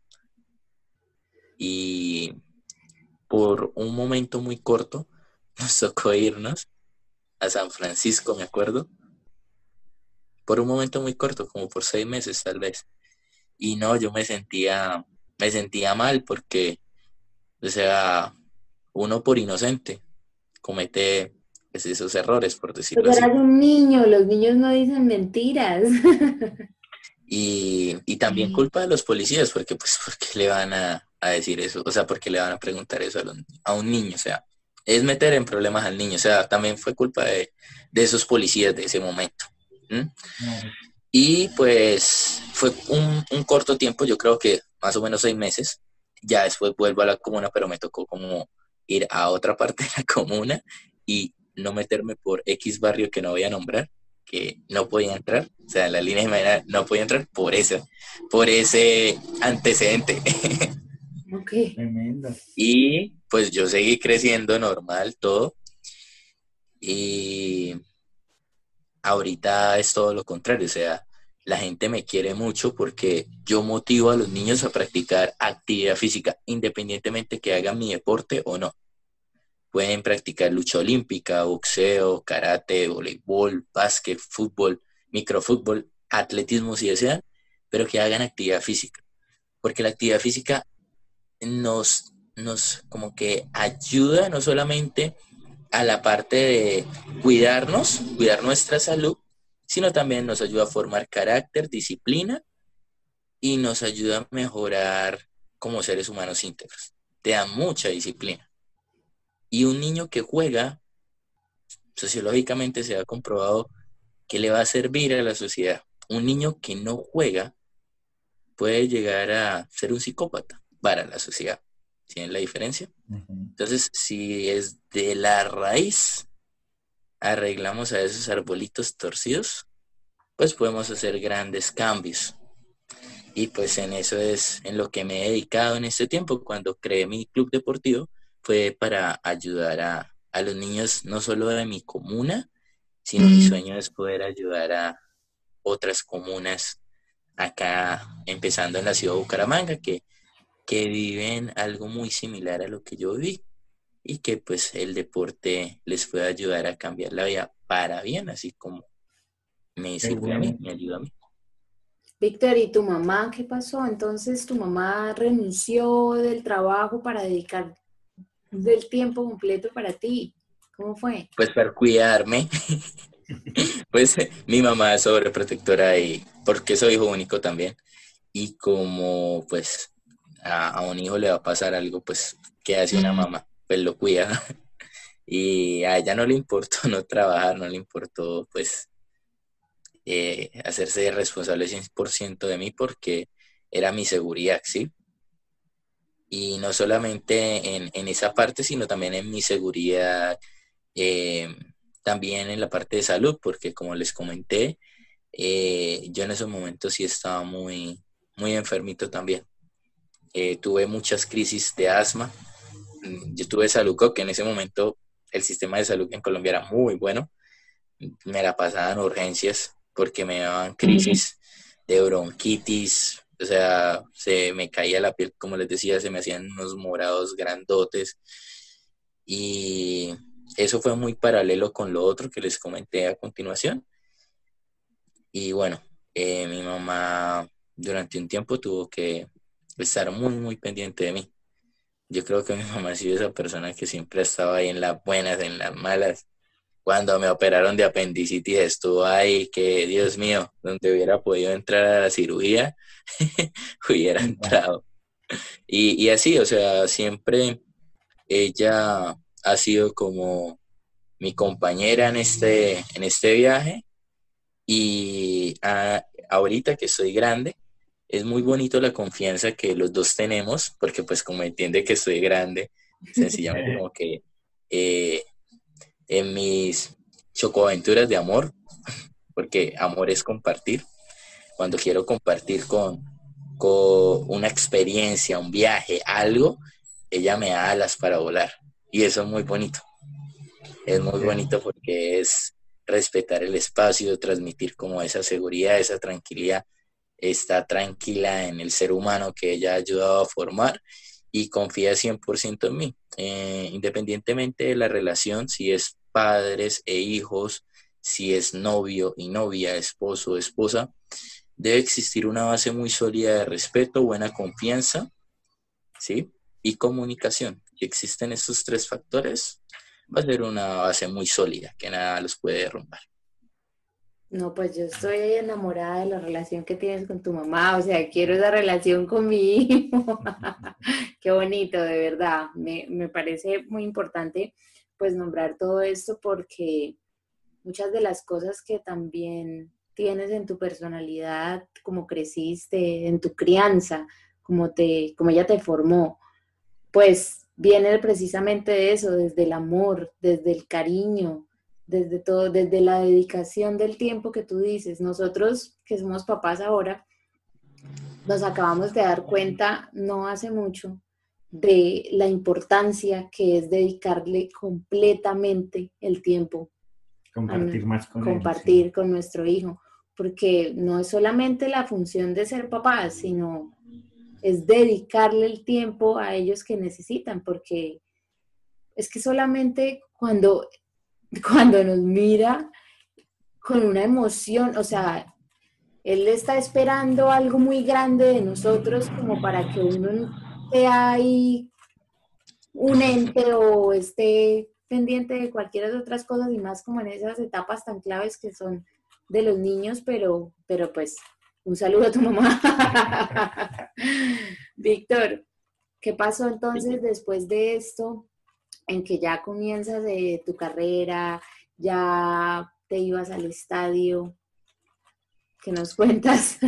Y por un momento muy corto nos tocó irnos a San Francisco, me acuerdo. Por un momento muy corto, como por seis meses tal vez. Y no, yo me sentía, me sentía mal porque, o sea, uno por inocente comete pues, esos errores, por decirlo Pero eras un niño, los niños no dicen mentiras. (laughs) Y, y también culpa de los policías, porque pues, porque le van a, a decir eso? O sea, porque le van a preguntar eso a, los- a un niño? O sea, es meter en problemas al niño. O sea, también fue culpa de, de esos policías de ese momento. Y pues fue un, un corto tiempo, yo creo que más o menos seis meses. Ya después vuelvo a la comuna, pero me tocó como ir a otra (laughs) parte de la comuna y no meterme por X barrio que no voy a nombrar, que no podía entrar. O sea, la línea imaginarias no podía entrar por eso, por ese antecedente. (laughs) ok. Tremendo. Y pues yo seguí creciendo normal, todo. Y ahorita es todo lo contrario, o sea, la gente me quiere mucho porque yo motivo a los niños a practicar actividad física, independientemente que hagan mi deporte o no. Pueden practicar lucha olímpica, boxeo, karate, voleibol, básquet, fútbol, microfútbol, atletismo si desean, pero que hagan actividad física. Porque la actividad física nos, nos como que ayuda no solamente a la parte de cuidarnos, cuidar nuestra salud, sino también nos ayuda a formar carácter, disciplina y nos ayuda a mejorar como seres humanos íntegros. Te da mucha disciplina. Y un niño que juega, sociológicamente se ha comprobado que le va a servir a la sociedad. Un niño que no juega puede llegar a ser un psicópata para la sociedad. ¿Tienen la diferencia? Entonces, si es de la raíz arreglamos a esos arbolitos torcidos, pues podemos hacer grandes cambios. Y pues en eso es en lo que me he dedicado en este tiempo. Cuando creé mi club deportivo fue para ayudar a, a los niños no solo de mi comuna, sino mi sueño es poder ayudar a otras comunas acá, empezando en la ciudad de Bucaramanga, que, que viven algo muy similar a lo que yo viví y que pues el deporte les puede ayudar a cambiar la vida para bien, así como me sirve a mí, me ayuda a mí. Víctor, ¿y tu mamá qué pasó? Entonces, ¿tu mamá renunció del trabajo para dedicar del tiempo completo para ti? ¿Cómo fue? Pues para cuidarme, (laughs) pues mi mamá es sobreprotectora y porque soy hijo único también. Y como pues a, a un hijo le va a pasar algo, pues ¿qué hace una mamá? Pues lo cuida. (laughs) Y a ella no le importó (laughs) no trabajar, no le importó pues eh, hacerse responsable 100% de mí porque era mi seguridad, ¿sí? Y no solamente en, en esa parte, sino también en mi seguridad, eh, también en la parte de salud, porque como les comenté, eh, yo en esos momentos sí estaba muy, muy enfermito también. Eh, tuve muchas crisis de asma. Mm, Yo tuve salud que en ese momento el sistema de salud en Colombia era muy bueno. Me la pasaban urgencias porque me daban crisis de bronquitis, o sea, se me caía la piel, como les decía, se me hacían unos morados grandotes. Y eso fue muy paralelo con lo otro que les comenté a continuación. Y bueno, eh, mi mamá durante un tiempo tuvo que estar muy, muy pendiente de mí. Yo creo que mi (laughs) mamá ha sido esa persona que siempre estaba ahí en las buenas, en las malas. Cuando me operaron de apendicitis estuvo ahí, que Dios mío, donde hubiera podido entrar a la cirugía, (laughs) hubiera entrado. Y, y así, o sea, siempre ella ha sido como mi compañera en este, en este viaje. Y a- ahorita que soy grande, es muy bonito la confianza que los dos tenemos, porque pues como entiende que soy grande, sencillamente (laughs) como que eh, en mis chocoaventuras de amor, porque amor es compartir, cuando quiero compartir con, con una experiencia, un viaje, algo, ella me da alas para volar. Y eso es muy bonito. Es muy bonito porque es respetar el espacio, transmitir como esa seguridad, esa tranquilidad. Está tranquila en el ser humano que ella ha ayudado a formar y confía 100% en mí. Eh, independientemente de la relación, si es padres e hijos, si es novio y novia, esposo o esposa, debe existir una base muy sólida de respeto, buena confianza, ¿sí? Y comunicación. Si existen estos tres factores, va a ser una base muy sólida que nada los puede derrumbar. No, pues yo estoy enamorada de la relación que tienes con tu mamá, o sea, quiero esa relación con mi hijo. (laughs) Qué bonito, de verdad. Me, me parece muy importante pues nombrar todo esto porque muchas de las cosas que también tienes en tu personalidad, como creciste, en tu crianza, como, te, como ella te formó, pues viene precisamente de eso, desde el amor, desde el cariño, desde todo, desde la dedicación del tiempo que tú dices. Nosotros que somos papás ahora, nos acabamos de dar cuenta no hace mucho de la importancia que es dedicarle completamente el tiempo. Compartir más con Compartir con nuestro hijo, porque no es solamente la función de ser papás, sino es dedicarle el tiempo a ellos que necesitan, porque es que solamente cuando (laughs) cuando nos mira con una emoción, o sea, él está esperando algo muy grande de nosotros como para que uno sea ahí un ente o esté pendiente de cualquiera de otras cosas y más como en esas etapas tan claves que son de los niños, pero, pero pues un saludo a tu mamá. (laughs) Víctor, ¿qué pasó entonces después de esto? En que ya comienzas de tu carrera, ya te ibas al estadio. ¿Qué nos (laughs) cuentas?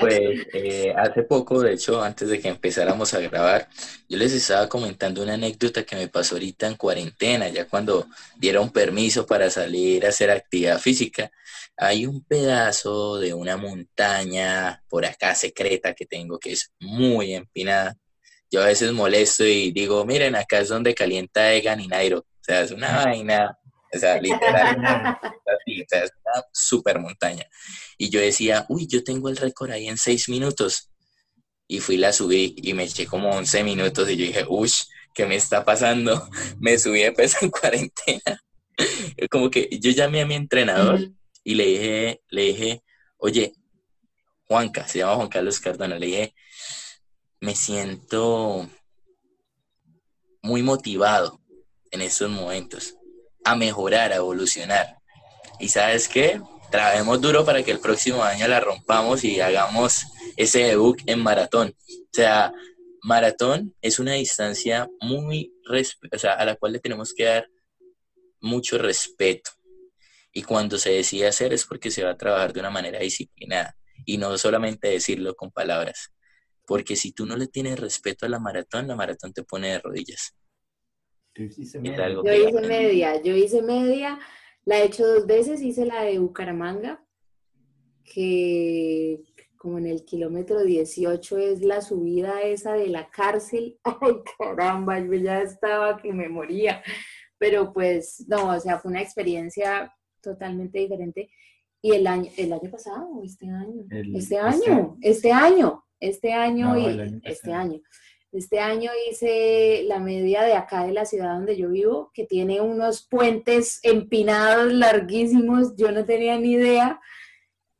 Pues eh, hace poco, de hecho, antes de que empezáramos a grabar, yo les estaba comentando una anécdota que me pasó ahorita en cuarentena, ya cuando dieron permiso para salir a hacer actividad física. Hay un pedazo de una montaña por acá secreta que tengo que es muy empinada yo a veces molesto y digo, miren, acá es donde calienta Egan y Nairo. O sea, es una vaina, o sea, literal, (laughs) o sea, es una super montaña. Y yo decía, uy, yo tengo el récord ahí en seis minutos. Y fui, la subí y me eché como 11 minutos y yo dije, uy, ¿qué me está pasando? (laughs) Me subí de peso en cuarentena. (laughs) Como que yo llamé a mi entrenador y le dije, le dije, oye, Juanca, se llama Juan Carlos Cardona, le dije, me siento muy motivado en estos momentos a mejorar, a evolucionar. Y sabes qué, trabajemos duro para que el próximo año la rompamos y hagamos ese debut en maratón. O sea, maratón es una distancia muy, o a la cual le tenemos que dar mucho respeto. Y cuando se decide hacer es porque se va a trabajar de una manera disciplinada y no solamente decirlo con palabras. Porque si tú no le tienes respeto a la maratón, la maratón te pone de rodillas. Yo hice media, yo hice media, la he hecho dos veces, hice la de Bucaramanga, que como en el kilómetro 18 es la subida esa de la cárcel. (laughs) Ay, caramba, yo ya estaba que me moría. Pero pues, no, o sea, fue una experiencia totalmente diferente. Y el año, el año pasado, este año, este año, este año, este año, y, este año, este año hice la media de acá de la ciudad donde yo vivo, que tiene unos puentes empinados larguísimos, yo no tenía ni idea,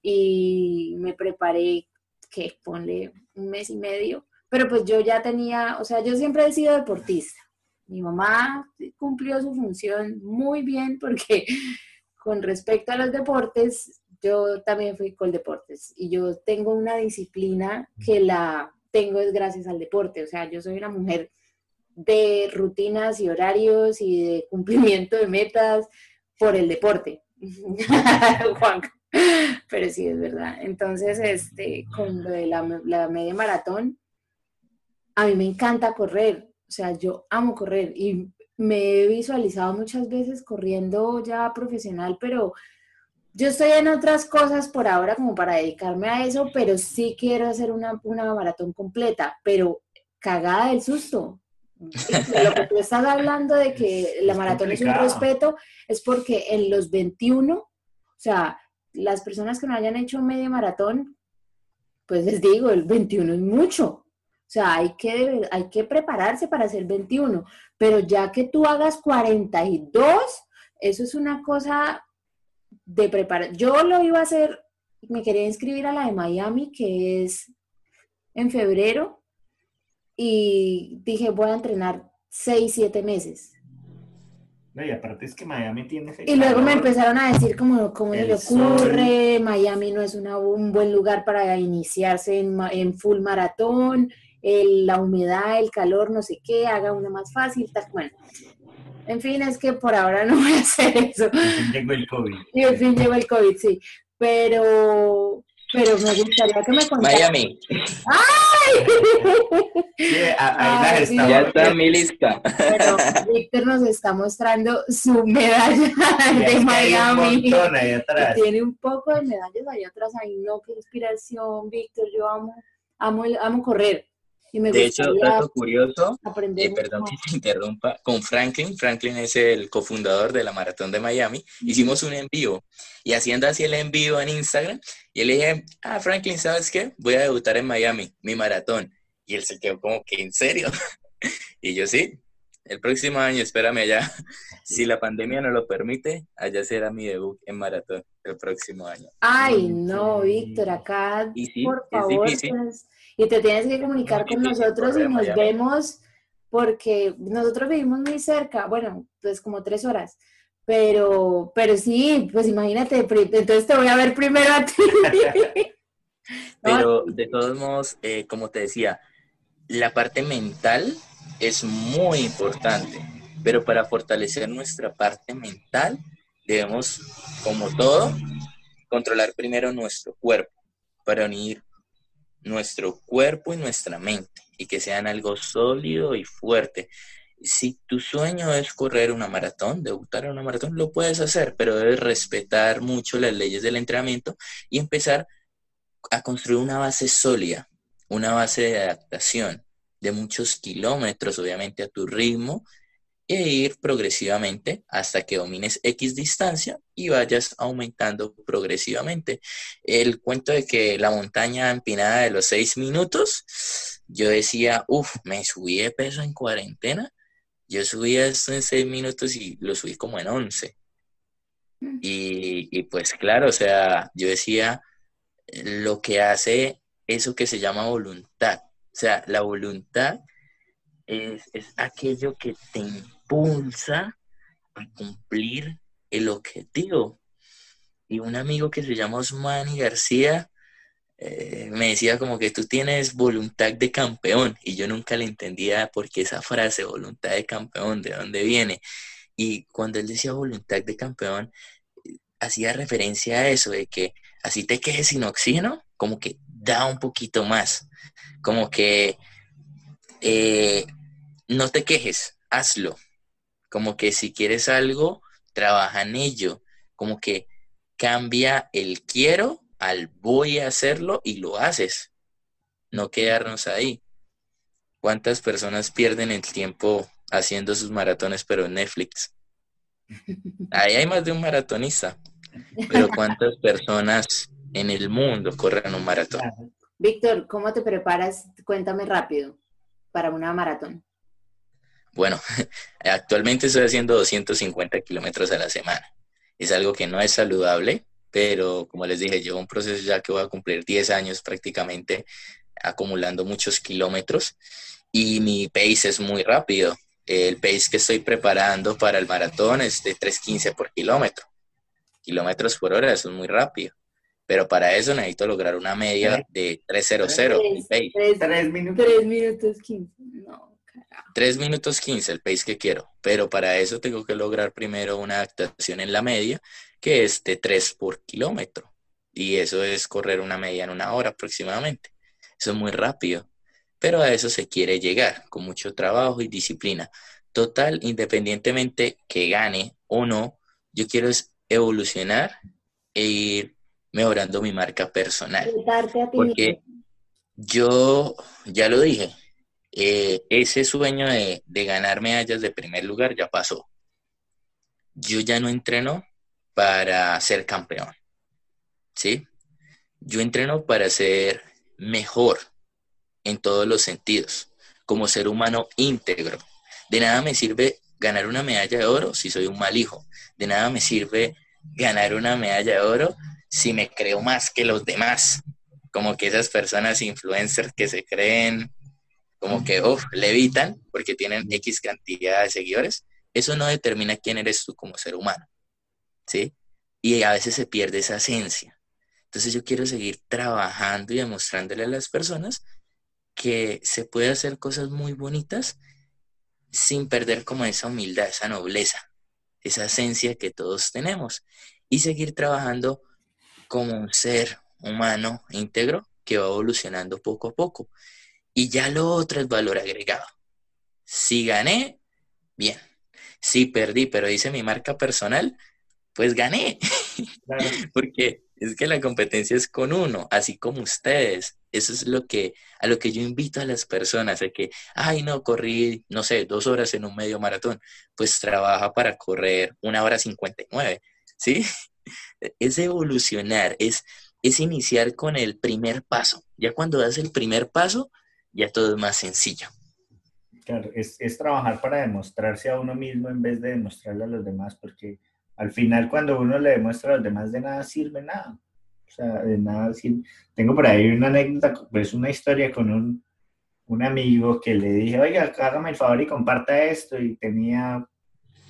y me preparé, que ponle un mes y medio, pero pues yo ya tenía, o sea, yo siempre he sido deportista. Mi mamá cumplió su función muy bien porque (laughs) con respecto a los deportes, yo también fui con deportes y yo tengo una disciplina que la tengo es gracias al deporte. O sea, yo soy una mujer de rutinas y horarios y de cumplimiento de metas por el deporte. (laughs) (laughs) Juan. Pero sí, es verdad. Entonces, este, con lo de la, la media maratón, a mí me encanta correr. O sea, yo amo correr y me he visualizado muchas veces corriendo ya profesional, pero yo estoy en otras cosas por ahora como para dedicarme a eso, pero sí quiero hacer una, una maratón completa, pero cagada del susto. Lo que tú estás hablando de que la maratón es un respeto es porque en los 21, o sea, las personas que no hayan hecho medio maratón, pues les digo, el 21 es mucho. O sea, hay que, hay que prepararse para hacer 21, pero ya que tú hagas 42, eso es una cosa de preparar. Yo lo iba a hacer, me quería inscribir a la de Miami, que es en febrero, y dije, voy a entrenar 6, 7 meses. No, y aparte es que Miami tiene Y luego me empezaron a decir como, ¿cómo se le ocurre? Miami no es un buen lugar para iniciarse en, en full maratón, la humedad, el calor, no sé qué, haga una más fácil, tal. Bueno, en fin, es que por ahora no (laughs) voy a hacer eso. En fin llegó el COVID. Y en fin llegó el COVID, sí. Pero, pero me gustaría que me contaras. Miami. ¡Ay! (laughs) Sí, ya está mi lista. Pero (laughs) Víctor nos está mostrando su medalla de Miami. Un Tiene un poco de medallas ahí atrás. Ay, no, qué inspiración, Víctor. Yo amo, amo, amo correr de hecho, dato curioso, eh, perdón que te interrumpa, con Franklin, Franklin es el cofundador de la Maratón de Miami, hicimos un envío y haciendo así el envío en Instagram, y le dije, ah, Franklin, ¿sabes qué? Voy a debutar en Miami, mi maratón. Y él se quedó como que, ¿en serio? (laughs) y yo sí, el próximo año, espérame allá. (laughs) Si la pandemia no lo permite, allá será mi debut en maratón el próximo año. Ay, no, Víctor, acá, por favor, pues, y te tienes que comunicar con nosotros y nos vemos porque nosotros vivimos muy cerca, bueno, pues como tres horas, pero, pero sí, pues imagínate, entonces te voy a ver primero a ti. (laughs) pero de todos modos, eh, como te decía, la parte mental es muy importante, pero para fortalecer nuestra parte mental debemos, como todo, controlar primero nuestro cuerpo para unir nuestro cuerpo y nuestra mente y que sean algo sólido y fuerte. Si tu sueño es correr una maratón, debutar en una maratón, lo puedes hacer, pero debes respetar mucho las leyes del entrenamiento y empezar a construir una base sólida, una base de adaptación de muchos kilómetros, obviamente a tu ritmo, e ir progresivamente hasta que domines X distancia y vayas aumentando progresivamente. El cuento de que la montaña empinada de los seis minutos, yo decía, uff, me subí de peso en cuarentena. Yo subí esto en seis minutos y lo subí como en once. Mm. Y, y pues claro, o sea, yo decía, lo que hace eso que se llama voluntad o sea, la voluntad es, aquello que te impulsa a cumplir el objetivo. Y un amigo que se llama Osmani García eh, me decía como que tú tienes voluntad de campeón y yo nunca le entendía por qué esa frase, voluntad de campeón, de dónde viene. Y cuando él decía voluntad de campeón, hacía referencia a eso, de que así te quedes sin oxígeno, como que da un poquito más como que eh, no te quejes, hazlo. Como que si quieres algo, trabaja en ello. Como que cambia el quiero al voy a hacerlo y lo haces. No quedarnos ahí. ¿Cuántas personas pierden el tiempo haciendo sus maratones pero en Netflix? (laughs) Ahí hay más de un maratonista. Pero ¿cuántas personas en el mundo corren un maratón? Víctor, ¿cómo te preparas? Cuéntame rápido para una maratón. Bueno, (laughs) actualmente estoy haciendo 250 kilómetros a la semana. Es algo que no es saludable, pero como les dije, llevo un proceso ya que voy a cumplir 10 años prácticamente acumulando muchos kilómetros y mi pace es muy rápido. El pace que estoy preparando para el maratón es de 3.15 por kilómetro. Kilómetros por hora, eso es muy rápido. Pero para eso necesito lograr una media de 300 el pace. 3 minutos. 3 minutos 15. No, 3 minutos 15 el pace que quiero. Pero para eso tengo que lograr primero una adaptación en la media, que es de 3 por kilómetro. Y eso es correr una media en una hora aproximadamente. Eso es muy rápido. Pero a eso se quiere llegar, con mucho trabajo y disciplina. Total, independientemente que gane o no, yo quiero evolucionar e ir mejorando mi marca personal. Porque yo, ya lo dije, eh, ese sueño de, de ganar medallas de primer lugar ya pasó. Yo ya no entreno para ser campeón, ¿sí? Yo entreno para ser mejor en todos los sentidos, como ser humano íntegro. De nada me sirve ganar una medalla de oro si soy un mal hijo. De nada me sirve ganar una medalla de oro si me creo más que los demás. Como que esas personas influencers que se creen como que, oh, levitan porque tienen X cantidad de seguidores. Eso no determina quién eres tú como ser humano. ¿Sí? Y a veces se pierde esa esencia. Entonces yo quiero seguir trabajando y demostrándole a las personas que se puede hacer cosas muy bonitas sin perder como esa humildad, esa nobleza, esa esencia que todos tenemos y seguir trabajando como un ser humano íntegro que va evolucionando poco a poco. Y ya lo otro es valor agregado. Si gané, bien. Si perdí, pero hice mi marca personal, pues gané. (laughs) Porque es que la competencia es con uno, así como ustedes. Eso es lo que, a lo que yo invito a las personas, de que, ay, no, corrí, no sé, dos horas en un medio maratón. Pues trabaja para correr una hora cincuenta y nueve, ¿sí? (laughs) Es evolucionar, es, es iniciar con el primer paso. Ya cuando das el primer paso, ya todo es más sencillo. Claro, es, es trabajar para demostrarse a uno mismo en vez de demostrarle a los demás, porque al final, cuando uno le demuestra a los demás, de nada sirve nada. O sea, de nada sirve. Tengo por ahí una anécdota, pues una historia con un, un amigo que le dije, oiga, hágame el favor y comparta esto. Y tenía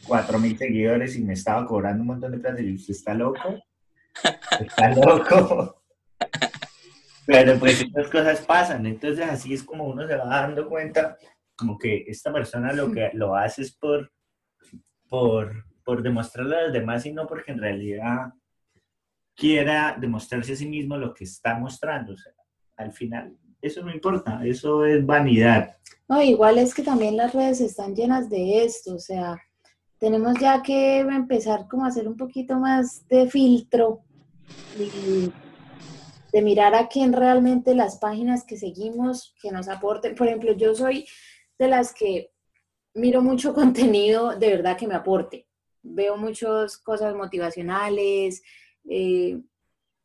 cuatro mil seguidores y me estaba cobrando un montón de plata. Y ¿usted está loco? Está loco. (laughs) Pero pues esas cosas pasan. Entonces así es como uno se va dando cuenta, como que esta persona lo que lo hace es por, por por demostrarle a los demás, sino porque en realidad quiera demostrarse a sí mismo lo que está mostrando. O sea, al final, eso no importa, eso es vanidad. No, igual es que también las redes están llenas de esto, o sea, tenemos ya que empezar como a hacer un poquito más de filtro y de mirar a quién realmente las páginas que seguimos, que nos aporten. Por ejemplo, yo soy de las que miro mucho (laughs) contenido de verdad que me aporte. Veo muchas cosas motivacionales, eh,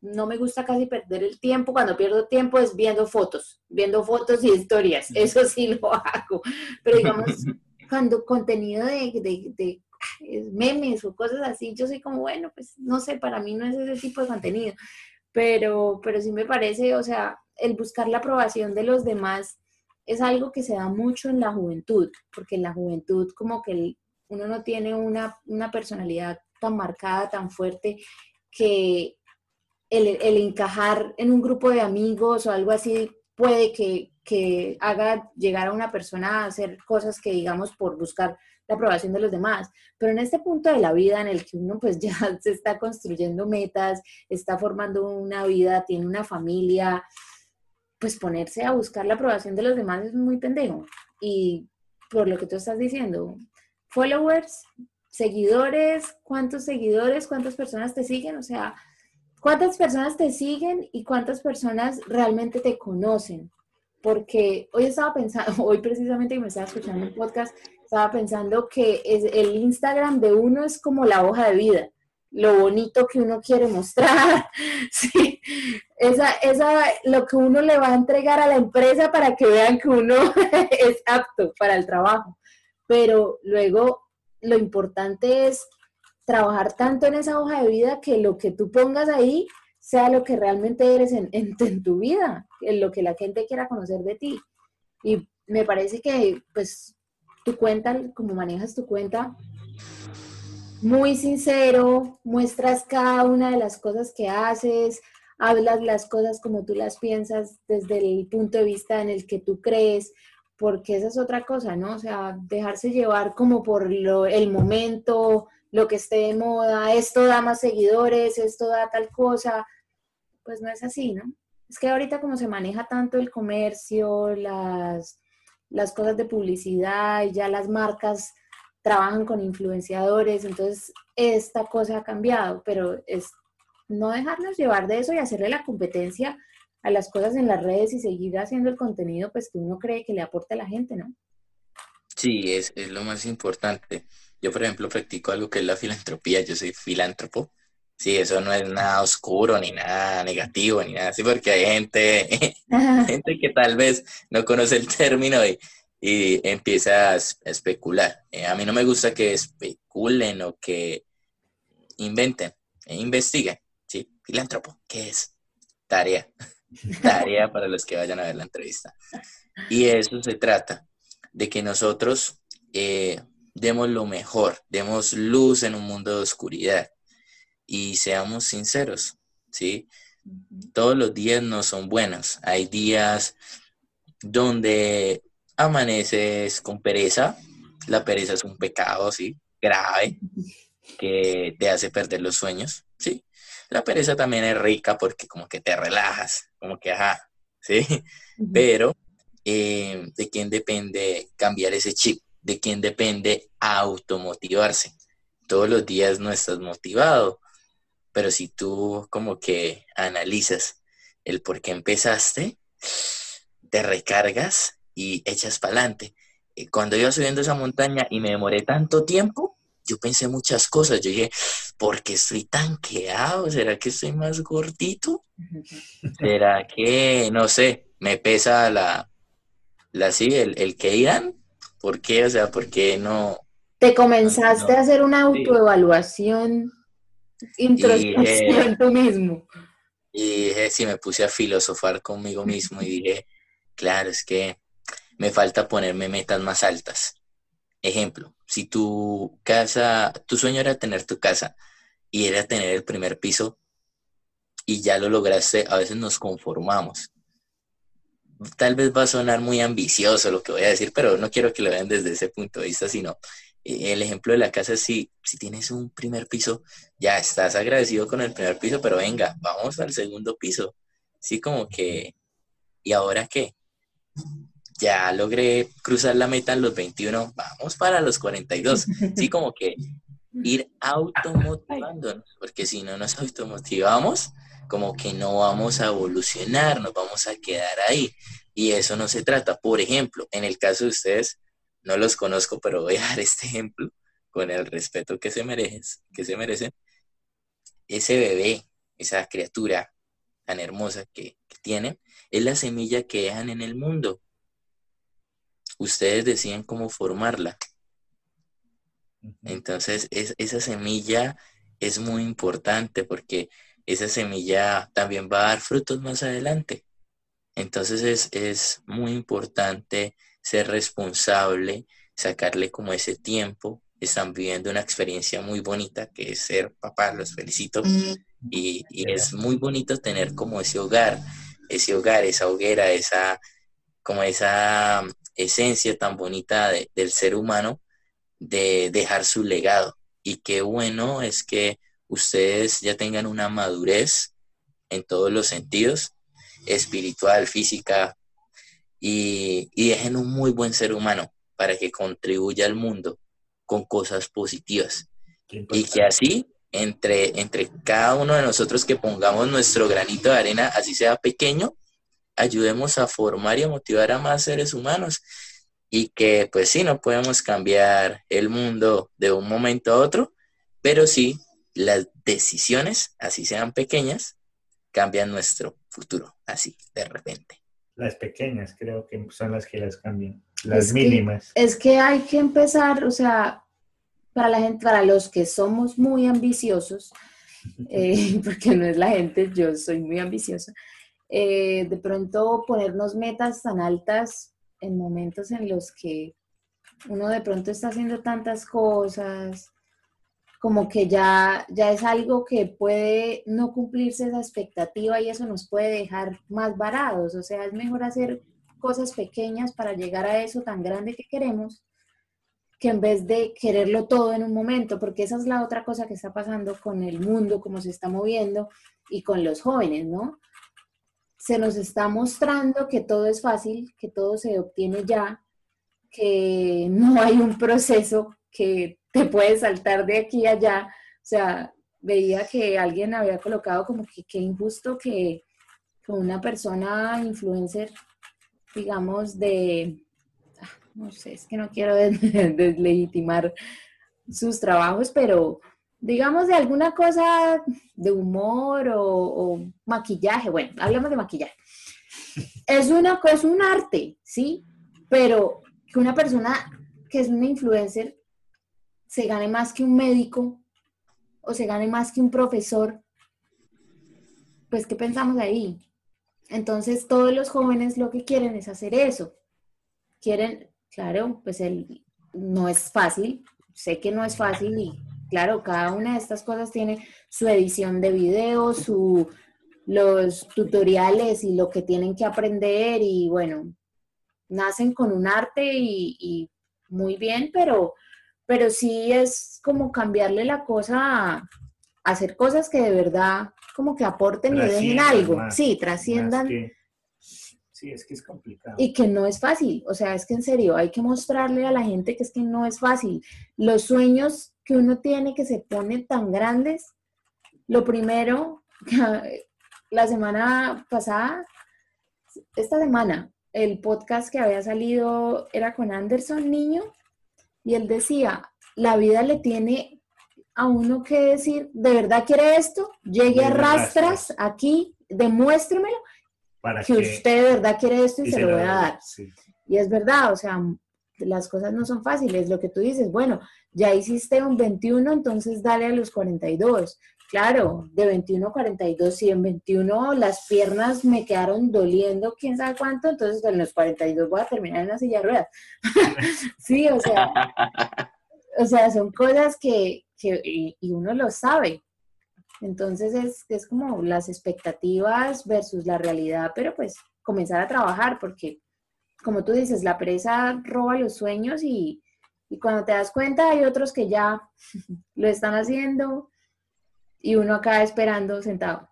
no me gusta casi perder el tiempo, cuando pierdo tiempo es viendo fotos, viendo fotos y historias, eso sí lo (laughs) hago, pero digamos, (laughs) cuando contenido de, de, de, memes o cosas así, yo soy como, bueno, pues no sé, para mí no es ese tipo de contenido, pero, pero sí me parece, o sea, el buscar la aprobación de los demás es algo que se da mucho en la juventud, porque en la juventud como que uno no tiene una, personalidad tan marcada, tan fuerte, que el, encajar en un grupo de amigos o algo así puede que, que, haga llegar a una persona a hacer cosas que digamos por buscar la aprobación de los demás. Pero en este punto de la vida en el que uno pues (laughs) ya se está construyendo metas, está formando una vida, tiene una familia, pues ponerse a buscar la aprobación de los demás es muy pendejo. Y por lo que tú estás diciendo, followers, seguidores, cuántos seguidores, cuántas personas te siguen, o sea, cuántas personas te siguen y cuántas personas realmente te conocen. Porque hoy estaba pensando, (laughs) hoy precisamente que me estaba escuchando un podcast, estaba pensando que el Instagram de uno es como la hoja de vida, lo bonito que uno quiere mostrar, (laughs) sí, esa, esa, lo que uno le va a entregar a la empresa para que vean que uno (laughs) es apto para el trabajo. Pero luego lo importante es trabajar tanto en esa hoja de vida que lo que tú pongas ahí sea lo que realmente eres en, tu vida, en lo que la gente quiera conocer de ti. Y me parece que, pues, tu cuenta, como manejas tu cuenta, muy sincero, muestras cada una de las cosas que haces, hablas las cosas como tú las piensas desde el punto de vista en el que tú crees, porque esa es otra cosa, ¿no? O sea, dejarse llevar como por lo, el momento, lo que esté de moda, esto da más seguidores, esto da tal cosa, pues no es así, ¿no? Es que ahorita como se maneja tanto el comercio, las, las cosas de publicidad, ya las marcas trabajan con influenciadores, entonces esta cosa ha cambiado, pero es no dejarnos llevar de eso y hacerle la competencia a las cosas en las redes y seguir haciendo el contenido pues que uno cree que le aporta a la gente, ¿no? Sí, es, es lo más importante. Yo, por ejemplo, practico algo que es la filantropía, yo soy filántropo. Sí, eso no es nada oscuro ni nada negativo ni nada así, porque hay gente, (laughs) (laughs) gente que tal vez no conoce el término y, y empieza a especular. Eh, a mí no me gusta que especulen o que inventen, e investiguen. ¿sí? Filántropo, ¿qué es? Tarea. (laughs) Tarea para los que vayan a ver la entrevista. Y eso se trata, de que nosotros eh, demos lo mejor, demos luz en un mundo de oscuridad y seamos sinceros, ¿sí? Todos los días no son buenos. Hay días donde amaneces con pereza. La pereza es un pecado, ¿sí? Grave, que te hace perder los sueños, ¿sí? La pereza también es rica porque como que te relajas, como que, ajá, ¿sí? Pero, eh, ¿de quién depende cambiar ese chip? ¿De quién depende automotivarse? Todos los días no estás motivado, pero si tú como que analizas el por qué empezaste, te recargas y echas para adelante. Cuando iba subiendo esa montaña y me demoré tanto tiempo, yo pensé muchas cosas. Yo dije, ¿por qué estoy tan quedado? ¿Será que estoy más gordito? ¿Será que, no sé, me pesa la, la sí, el, el que irán? ¿Por qué? O sea, ¿por qué no? Te comenzaste a hacer una autoevaluación, introspección tú mismo. Y dije, sí, me puse a filosofar conmigo mismo y dije, claro, es que me falta ponerme metas más altas. Ejemplo, si tu casa, tu sueño era tener tu casa y era tener el primer piso y ya lo lograste, a veces nos conformamos. Tal vez va a sonar muy ambicioso lo que voy a decir, pero no quiero que lo vean desde ese punto de vista, sino eh, el ejemplo de la casa, si, si tienes un primer piso, ya estás agradecido con el primer piso, pero venga, vamos al segundo piso. Sí, como que, ¿y ahora qué? ya logré cruzar la meta en los 21, vamos para los 42. Sí, (laughs) como que ir automotivándonos, porque si no nos automotivamos, como que no vamos a evolucionar, nos vamos a quedar ahí. Y eso no se trata. Por ejemplo, en el caso de ustedes, no los conozco, pero voy a (laughs) dar este ejemplo con el respeto que se merecen, que se merecen. Ese bebé, esa criatura tan hermosa que, que tienen, es la semilla que dejan en el mundo ustedes deciden cómo formarla. Entonces, esa semilla es muy importante porque esa semilla también va a dar frutos más adelante. Entonces es, es muy importante ser responsable, sacarle como ese tiempo. Están viviendo una experiencia muy bonita que es ser papá, los felicito. Mm. Y, y, es muy bonito tener como ese hogar, ese hogar, esa hoguera, esa, como esa esencia tan bonita del ser humano de dejar su legado. Y qué bueno es que ustedes ya tengan una madurez en todos los sentidos, espiritual, física, y, dejen un muy buen ser humano para que contribuya al mundo con cosas positivas. Y que así, entre, entre cada uno de nosotros que pongamos nuestro granito de arena, así sea pequeño, ayudemos a formar y a motivar a más seres humanos y que pues sí, no podemos cambiar el mundo de un momento a otro, pero sí las decisiones, así sean pequeñas, cambian nuestro futuro, así de repente. Las pequeñas creo que son las que las cambian, las mínimas. es que hay que empezar, o sea, para la gente, para los que somos muy ambiciosos, (laughs) eh, (laughs) porque no es la gente, yo soy muy ambiciosa, eh, de pronto ponernos metas tan altas en momentos en los que uno de pronto está haciendo tantas cosas, como que ya, ya es algo que puede no cumplirse esa expectativa y eso nos puede dejar más varados. O sea, es mejor hacer cosas pequeñas para llegar a eso tan grande que queremos que en vez de quererlo todo en un momento, porque esa es la otra cosa que está pasando con el mundo, cómo se está moviendo y con los jóvenes, ¿no? se nos está mostrando que todo es fácil, que todo se obtiene ya, que no hay un proceso que te puede saltar de aquí a allá. O sea, veía que alguien había colocado como que qué injusto que, una persona influencer, digamos, de, ah, no sé, es que no quiero (laughs) deslegitimar sus trabajos, pero digamos de alguna cosa de humor o, maquillaje, bueno, hablemos de maquillaje. Es, una, es un arte, ¿sí? Pero que una persona que es una influencer se gane más que un médico o se gane más que un profesor, pues ¿qué pensamos ahí? Entonces todos los jóvenes lo que quieren es hacer eso. Quieren, claro, pues el, no es fácil, sé que no es fácil y claro, cada una de estas cosas tiene su edición de video, su, los tutoriales y lo que tienen que aprender y bueno, nacen con un arte y, y muy bien, pero pero sí es como cambiarle la cosa a hacer cosas que de verdad como que aporten y dejen algo, sí, trasciendan. sí, es que es complicado. Y que no es fácil, o sea, es que en serio, hay que mostrarle a la gente que es que no es fácil. Los sueños que uno tiene que se ponen tan grandes, lo primero, (laughs) la semana pasada, esta semana, el podcast que había salido era con Anderson Niño, y él decía, la vida le tiene a uno que decir, ¿de verdad quiere esto? Llegue a rastras aquí, demuéstremelo, Para que, usted de verdad quiere esto y, se, lo voy a dar. Y es verdad, o sea, las cosas no son fáciles. Lo que tú dices, bueno, ya hiciste un 21, entonces dale a los 42. Claro, de 21 a 42, si en 21 las piernas me quedaron doliendo, quién sabe cuánto, entonces en los 42 voy a terminar en la silla de ruedas. (laughs) sí, o sea, o sea, son cosas que, que y, uno lo sabe. Entonces es, es como las expectativas versus la realidad, pero pues comenzar a trabajar porque, como tú dices, la presa roba los sueños y, y cuando te das cuenta hay otros que ya (laughs) lo están haciendo y uno acá esperando sentado.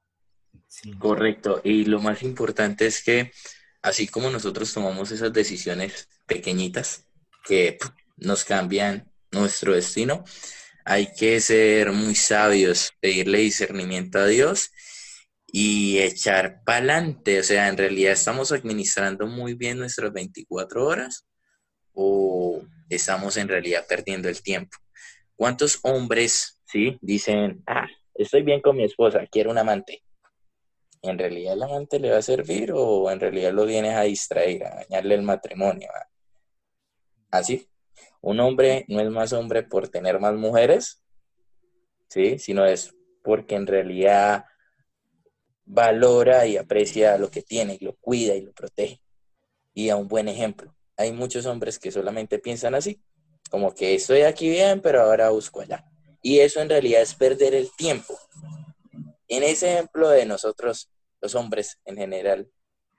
Correcto. Y lo más importante es que así como nosotros tomamos esas decisiones pequeñitas que nos cambian nuestro destino, hay que ser muy sabios, pedirle discernimiento a Dios y echar para adelante. O sea, en realidad estamos administrando muy bien nuestras 24 horas o estamos en realidad perdiendo el tiempo. ¿Cuántos hombres, sí, dicen, ah, estoy bien con mi esposa, quiero un amante. ¿En realidad el amante le va a servir o en realidad lo vienes a distraer, a dañarle el matrimonio? Así. Un hombre no es más hombre por tener más mujeres, ¿sí? Sino es porque en realidad valora y aprecia lo que tiene, y lo cuida y lo protege. Y a un buen ejemplo. Hay muchos hombres que solamente piensan así, como que estoy aquí bien, pero ahora busco allá. Y eso en realidad es perder el tiempo. En ese ejemplo de nosotros, los hombres en general,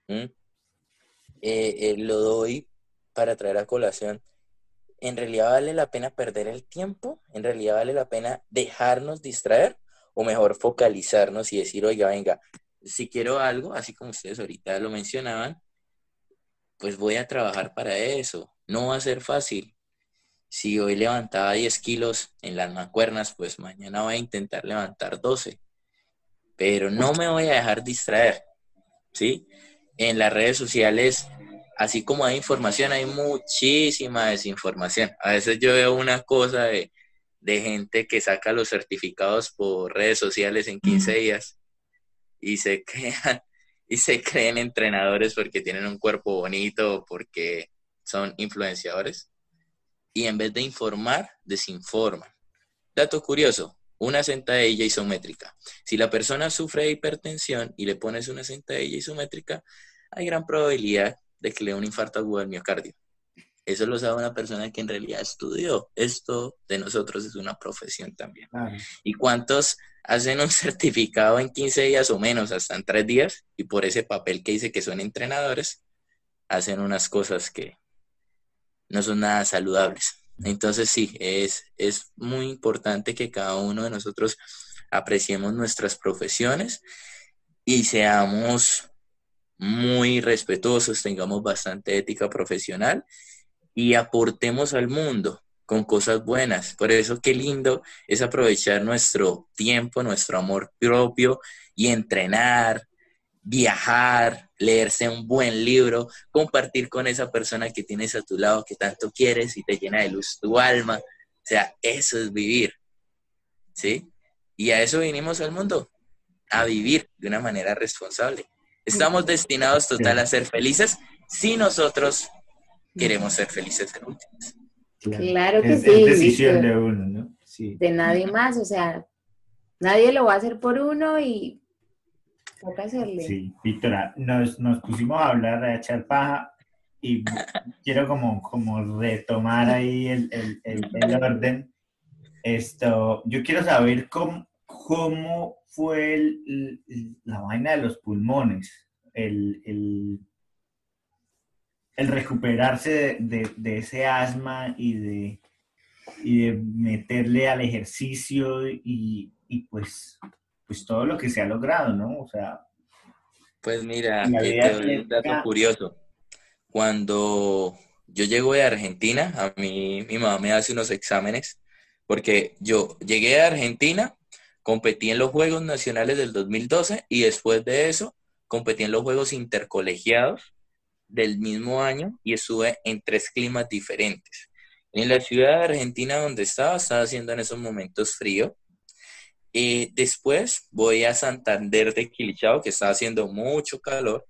eh, eh, lo doy para traer a colación. ¿En realidad vale la pena perder el tiempo? ¿En realidad vale la pena dejarnos distraer? ¿O mejor focalizarnos y decir, oiga, venga, si quiero algo, así como ustedes ahorita lo mencionaban, pues voy a trabajar para eso. No va a ser fácil, si hoy levantaba 10 kilos en las mancuernas, pues mañana voy a intentar levantar 12. Pero no me voy a dejar distraer, ¿sí? En las redes sociales, así como hay información, hay muchísima desinformación. A veces yo veo una cosa de, gente que saca los certificados por redes sociales en 15 días y se (laughs) crean y se creen entrenadores porque tienen un cuerpo bonito o porque son influenciadores y en vez de informar, desinforman. Dato curioso, una sentadilla isométrica. Si la persona sufre de hipertensión y le pones una sentadilla isométrica, hay gran probabilidad de que le dé un infarto agudo al miocardio. Eso lo sabe una persona que en realidad estudió. Esto de nosotros es una profesión también. ¿Y cuántos hacen un (laughs) certificado en 15 días o menos, hasta en 3 días? Y por ese papel que dice que son entrenadores, hacen unas cosas que no son nada saludables. Entonces sí, es, es muy importante que cada uno de nosotros apreciemos nuestras profesiones y seamos muy respetuosos, tengamos bastante ética profesional y aportemos al mundo. con cosas buenas. Por eso qué lindo es aprovechar nuestro tiempo, nuestro amor propio y entrenar, viajar, leerse un buen libro, compartir con esa persona que tienes a tu lado que tanto quieres y te llena de luz tu alma. O sea, eso es vivir. ¿Sí? Y a eso vinimos al mundo, a vivir de una manera responsable. Estamos destinados total a ser felices si nosotros queremos ser felices en últimas. Claro, que sí. Es decisión de uno, ¿no? Sí. De nadie más, o sea, nadie lo va a hacer por uno y toca hacerle. Sí, Víctora, nos, nos pusimos a hablar, a echar paja y (laughs) quiero como, como retomar ahí el, el, el, orden. Esto, yo quiero saber cómo, cómo fue la vaina de los pulmones, el, el recuperarse de, ese asma y de, y meterle al ejercicio y, pues, pues todo lo que se ha logrado, ¿no? O sea... Pues mira, un dato curioso. Cuando yo llego de Argentina, a mí mi mamá me hace unos exámenes, porque yo llegué a Argentina, competí en los Juegos Nacionales del 2012 y después de eso competí en los Juegos Intercolegiados del mismo año y estuve en tres climas diferentes. En la ciudad de Argentina donde estaba, estaba haciendo en esos momentos frío. Eh, después voy a Santander de Quilichao, que estaba haciendo mucho calor.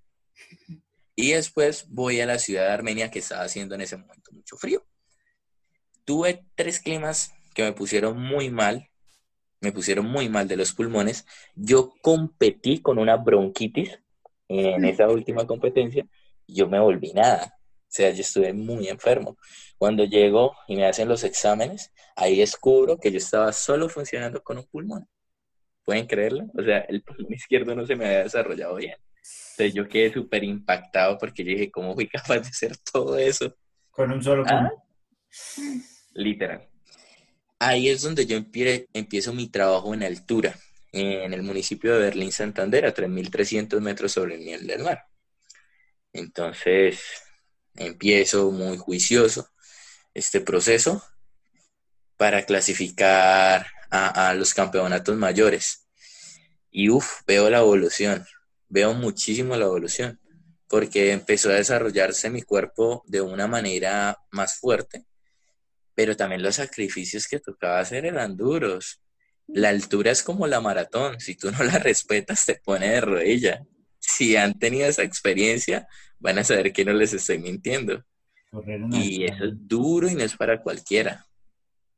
Y después voy a la ciudad de Armenia, que estaba haciendo en ese momento mucho frío. Tuve tres climas que me pusieron muy mal, me pusieron muy mal de los pulmones. Yo competí con una bronquitis en esa última competencia yo me volví nada. O sea, yo estuve muy enfermo. Cuando llego y me hacen los exámenes, ahí descubro que yo estaba solo funcionando con un pulmón. ¿Pueden creerlo? O sea, el pulmón (laughs) izquierdo no se me había desarrollado bien. Entonces yo quedé súper impactado porque yo dije, ¿cómo fui capaz de hacer todo eso? Con un solo pulmón. Literal. Ahí es donde yo empiezo mi trabajo en altura, en el municipio de Berlín, Santander, a 3.300 metros sobre el nivel del mar. Entonces, empiezo muy juicioso este proceso para clasificar a, los campeonatos mayores. Y uff, veo la evolución, veo muchísimo la evolución, porque empezó a desarrollarse mi cuerpo de una manera más fuerte, pero también los sacrificios que tocaba hacer eran duros. La altura es como la maratón, si tú no la (laughs) respetas te pone de rodilla si han tenido esa experiencia, van a saber que no les estoy mintiendo. Y eso es duro y no es para cualquiera.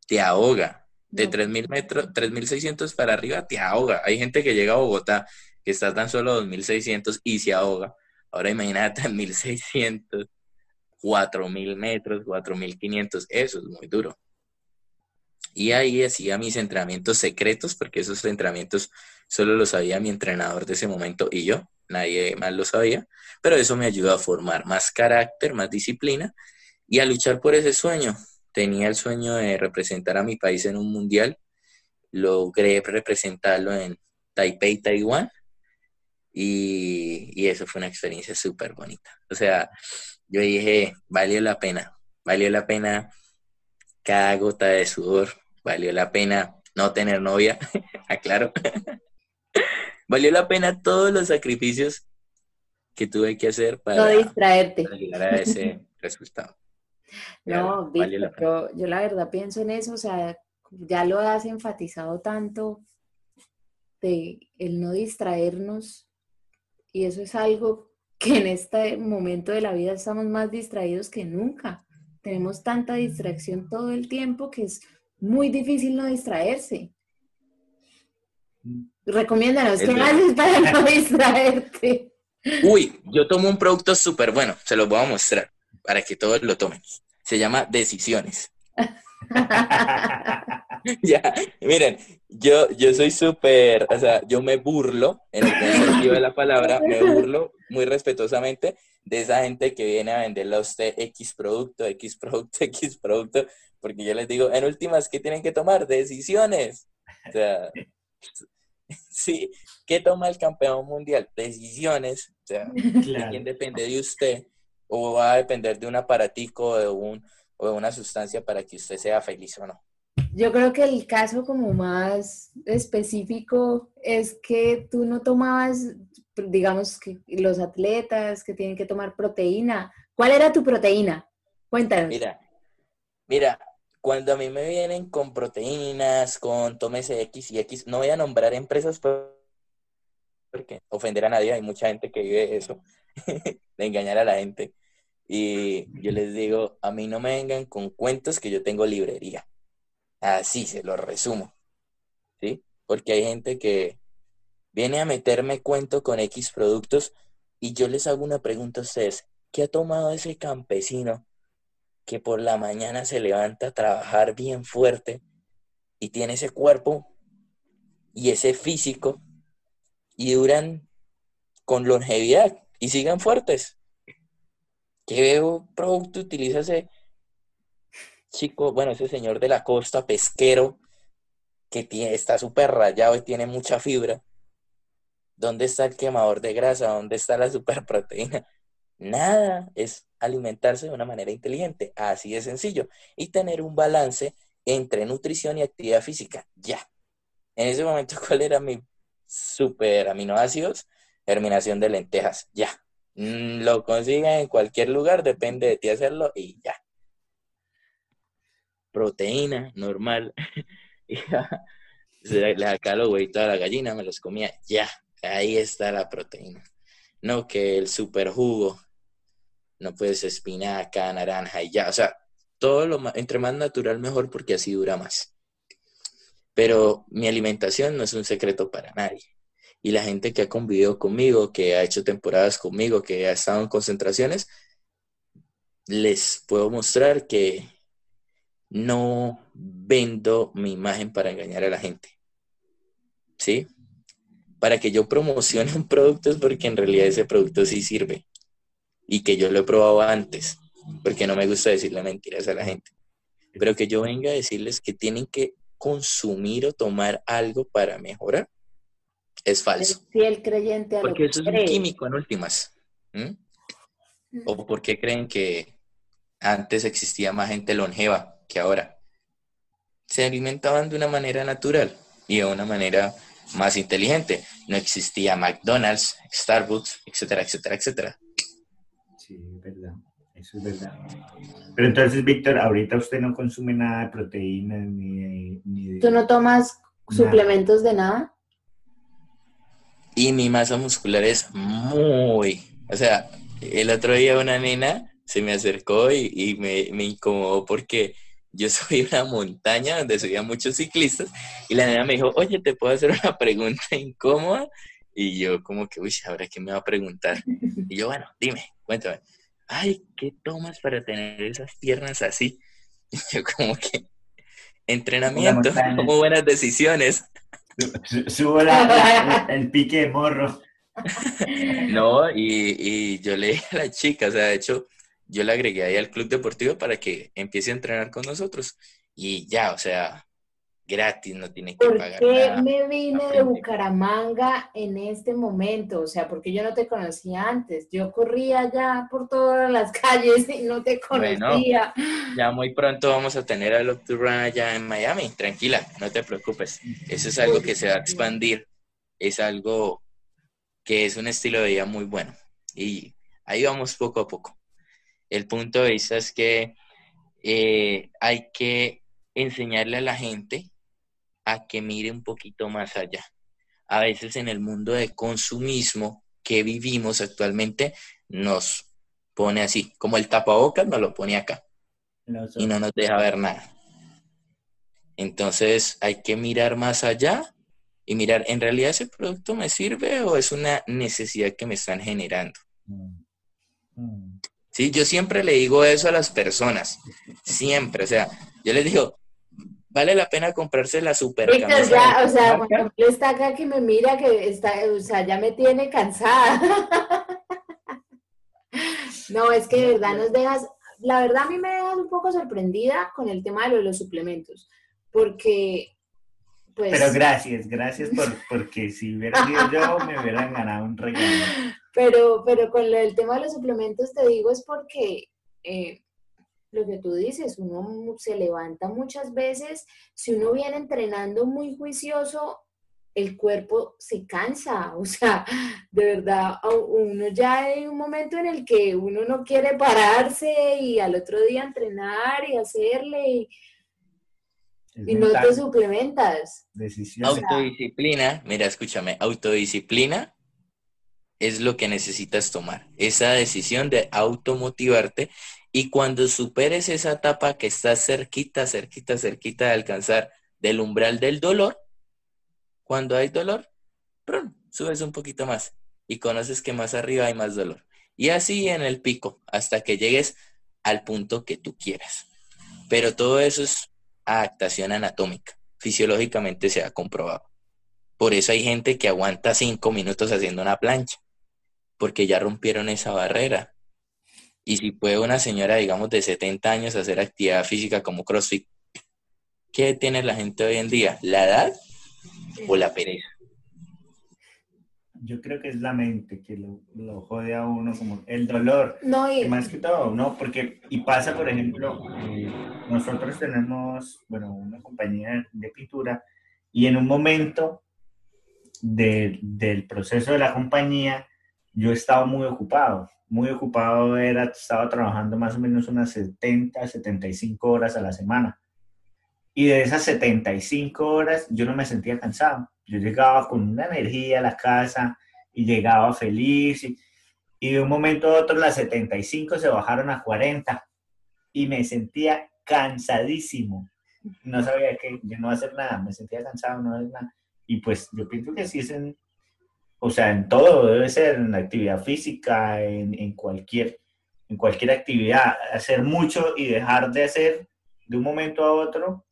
Te ahoga. De 3.000 metros, 3.600 para arriba, te ahoga. Hay gente que llega a Bogotá que está tan solo 2.600 y se ahoga. Ahora imagínate 3.600, 4.000 metros, 4.500. Eso es muy duro. Y ahí hacía mis entrenamientos secretos, porque esos entrenamientos solo los sabía mi entrenador de ese momento y yo nadie más lo sabía, pero eso me ayudó a formar más carácter, más disciplina y a luchar por ese sueño. Tenía el sueño de representar a mi país en un mundial, logré representarlo en Taipei, Taiwán, y, eso fue una experiencia súper bonita. O sea, yo dije, valió la pena, valió la pena cada gota de sudor, valió la pena no tener novia, (laughs) aclaro, Valió la pena todos los sacrificios que tuve que hacer para, distraerte. llegar a ese (laughs) resultado. No, Víctor, yo, la verdad pienso en eso, o sea, ya lo has enfatizado tanto de el no distraernos y eso es algo que en este momento de la vida estamos más distraídos que nunca. Tenemos tanta distracción todo el tiempo que es muy difícil no distraerse. Recomiéndanos, ¿qué haces para (laughs) no distraerte? Uy, yo tomo un producto súper bueno, se lo voy a mostrar para que todos lo tomen. Se llama Decisiones. (laughs) ya, miren, yo, yo soy súper, o sea, yo me burlo, en el sentido de la palabra, me burlo muy respetuosamente de esa gente que viene a venderle a usted X producto, X producto, (laughs) X producto, porque yo les digo, en últimas, ¿qué tienen que tomar? Decisiones. O sea, sí, ¿qué toma el campeón mundial? Decisiones, o sea, (laughs) quién depende de usted? ¿O va a depender de un aparatico o de un, o de una sustancia para que usted sea feliz o no. Yo creo que el caso como más específico es que tú no tomabas, digamos, que los atletas que tienen que tomar proteína. ¿Cuál era tu proteína? Cuéntanos. Mira, mira, cuando a mí me vienen con proteínas, con tómese X y X, no voy a nombrar empresas porque ofender a nadie, hay mucha gente que vive eso, (laughs) de engañar a la gente. Y yo les digo, a mí no me vengan con cuentos que yo tengo librería. Así se lo resumo. ¿Sí? Porque hay gente que viene a meterme cuento con X productos y yo les hago una pregunta a ustedes. ¿Qué ha tomado ese campesino que por la mañana se levanta a trabajar bien fuerte y tiene ese cuerpo y ese físico y duran con longevidad y sigan fuertes? ¿Qué producto utiliza ese chico, bueno, ese señor de la costa, pesquero, que tiene, está súper rayado y tiene mucha fibra? ¿Dónde está el quemador de grasa? ¿Dónde está la superproteína? Nada, es alimentarse de una manera inteligente, así de sencillo, y tener un balance entre nutrición y actividad física, ya. En ese momento, (laughs) ¿cuál era mi super aminoácidos? Terminación de lentejas, ya. Mm, lo consiguen en cualquier lugar, depende de ti hacerlo y ya. Proteína, normal. (laughs) Le saca los huevitos a la gallina, me los comía, ya. Ahí está la proteína. No que el super jugo, no puedes espinaca, naranja y ya. O sea, todo lo más, entre más natural mejor porque así dura más. Pero mi alimentación no es un secreto para nadie y la gente que ha convivido conmigo, que ha hecho temporadas conmigo, que ha estado en concentraciones, les puedo mostrar que no vendo mi imagen para engañar a la gente. ¿Sí? Para que yo promocione un producto es porque en realidad ese producto sí sirve y que yo lo he probado antes, porque no me gusta decirle mentiras a la gente. Pero que yo venga a decirles que tienen que consumir o tomar algo para mejorar, es falso. fiel creyente a Porque eso es un químico en últimas. ¿O por qué creen que antes existía más gente longeva que ahora? Se alimentaban de una manera natural y de una manera más inteligente. No existía McDonald's, Starbucks, etcétera, etcétera, etcétera. Sí, es verdad. Eso es verdad. Pero entonces, Víctor, ahorita usted no consume nada de proteínas ni de... ¿Tú no tomas suplementos de nada? y mi masa muscular es muy, o sea, el otro día una nena se me acercó y, me, me, incomodó porque yo (laughs) soy una montaña donde subían muchos ciclistas y la nena me dijo, oye, ¿te puedo hacer una pregunta incómoda? Y yo como que, uy, ¿ahora qué me va a preguntar? Y yo, bueno, dime, cuéntame. Ay, ¿qué tomas para tener esas piernas así? (laughs) Y yo como que, entrenamiento, como buenas decisiones. Subo el pique de morro. (laughs) No, y, yo le dije a la chica, o sea, de hecho, yo la agregué ahí al club deportivo para que empiece a entrenar con nosotros. Y ya, o sea, gratis, no tiene que pagar ¿Por qué me vine de Bucaramanga en este momento? O sea, porque yo no te conocía antes. Yo corría ya por todas las (laughs) calles y no te conocía. ya muy pronto vamos a tener al Run allá en Miami. Tranquila, no te preocupes. Eso es algo que se va a expandir. Es algo que es un estilo de vida muy bueno. Y ahí vamos poco a poco. El punto de vista es que eh, hay que enseñarle a la gente a que mire un poquito más allá. A veces en el mundo de consumismo que vivimos actualmente nos pone así, como el tapabocas nos lo pone acá y no nos deja ver nada. Entonces hay que mirar más allá y mirar, ¿en realidad ese producto me sirve o es una necesidad que me están generando? Mm. Mm. Sí, yo siempre le digo eso a las personas, siempre, o sea, yo les digo, vale la pena comprarse la super Víctor, ya, o sea, cuando está acá que me mira que está, o sea, ya me tiene cansada. (laughs) no, es que de verdad nos dejas, la verdad a mí me dejas un poco sorprendida con el tema de los, suplementos, porque pues... Pero gracias, gracias por, porque si hubiera sido yo (laughs) me hubieran ganado un regalo. Pero, pero con el tema de los suplementos te digo es porque eh, lo que tú dices, uno se levanta muchas veces, si uno viene entrenando muy juicioso, el cuerpo se cansa, (laughs) o sea, de verdad, uno ya hay un momento en el que uno no quiere pararse y al otro día entrenar y hacerle y, no te suplementas. Autodisciplina, mira, escúchame, autodisciplina es lo que necesitas tomar, esa decisión de automotivarte y cuando superes esa etapa que estás cerquita, cerquita, cerquita de alcanzar del umbral del dolor, cuando hay dolor, subes un poquito más y conoces que más arriba hay más dolor. Y así en el pico, hasta que llegues al punto que tú quieras. Pero todo eso es adaptación anatómica. Fisiológicamente se ha comprobado. Por eso hay gente que aguanta cinco minutos haciendo una plancha, porque ya rompieron esa barrera. Y si puede una señora, digamos, de 70 años hacer actividad física como CrossFit, ¿qué tiene la gente hoy en día? ¿La edad o la pereza? Yo creo que es la mente que lo, lo jode a uno, como el dolor. No, y... Más que todo, ¿no? Porque, y pasa, por ejemplo, eh, nosotros tenemos, bueno, una compañía de pintura y en un momento del proceso de la compañía, yo estaba muy ocupado, muy ocupado, era, estaba trabajando más o menos unas 70, 75 horas a la semana. Y de esas 75 horas yo no me sentía cansado. Yo llegaba con una energía a la casa y llegaba feliz. Y, de un momento a otro las 75 se bajaron a 40 y me sentía cansadísimo. No sabía que yo no iba hacer nada, me sentía cansado, no hacer nada. Y pues yo pienso que sí es en, o sea, en todo, debe ser en la actividad física, en, en cualquier, en cualquier actividad, hacer mucho y dejar de hacer de un momento a otro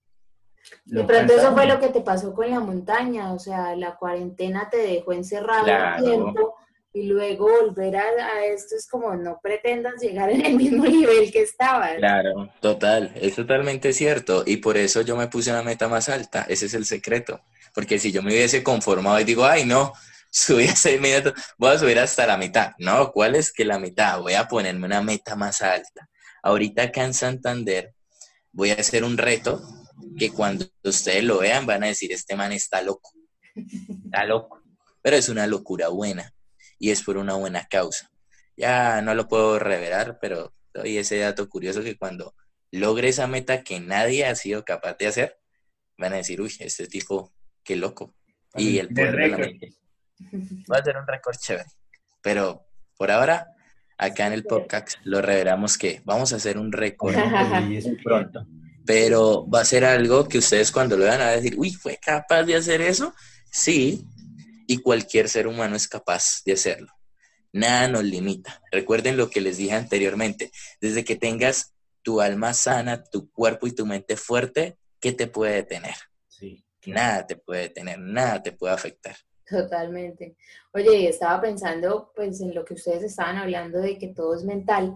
de pronto eso fue lo que te pasó con la montaña, o sea, la cuarentena te dejó encerrado un tiempo y luego volver a, esto es como no pretendas llegar en el mismo (laughs) nivel que estabas. Claro, total, es totalmente cierto. Y por eso yo me puse una meta más alta, ese es el secreto, porque si yo me hubiese conformado y digo, ay no, subí a seis minutos, voy a subir hasta la mitad, no, ¿cuál es que la mitad? Voy a ponerme una meta más alta. Ahorita acá en Santander voy a hacer un reto que cuando ustedes lo vean van a decir, este man está loco, está loco, pero es una locura buena y es por una buena causa. Ya no lo puedo revelar, pero doy ese dato curioso que cuando logre esa meta que nadie ha sido capaz de hacer, van a decir, uy, este tipo, qué loco. Y el poder de la mente. Va a ser un récord chévere. Pero por ahora, acá en el podcast lo revelamos que vamos a hacer un récord (laughs) pronto pero va a ser algo que ustedes cuando lo vean a decir, uy, ¿fue capaz de hacer eso? Sí, y cualquier ser humano es capaz de hacerlo. Nada nos limita. Recuerden lo que les dije anteriormente, desde que tengas tu alma sana, tu cuerpo y tu mente fuerte, ¿qué te puede detener? Sí. Nada te puede detener, nada te puede afectar. Totalmente. Oye, estaba pensando pues en lo que ustedes estaban hablando de que todo es mental.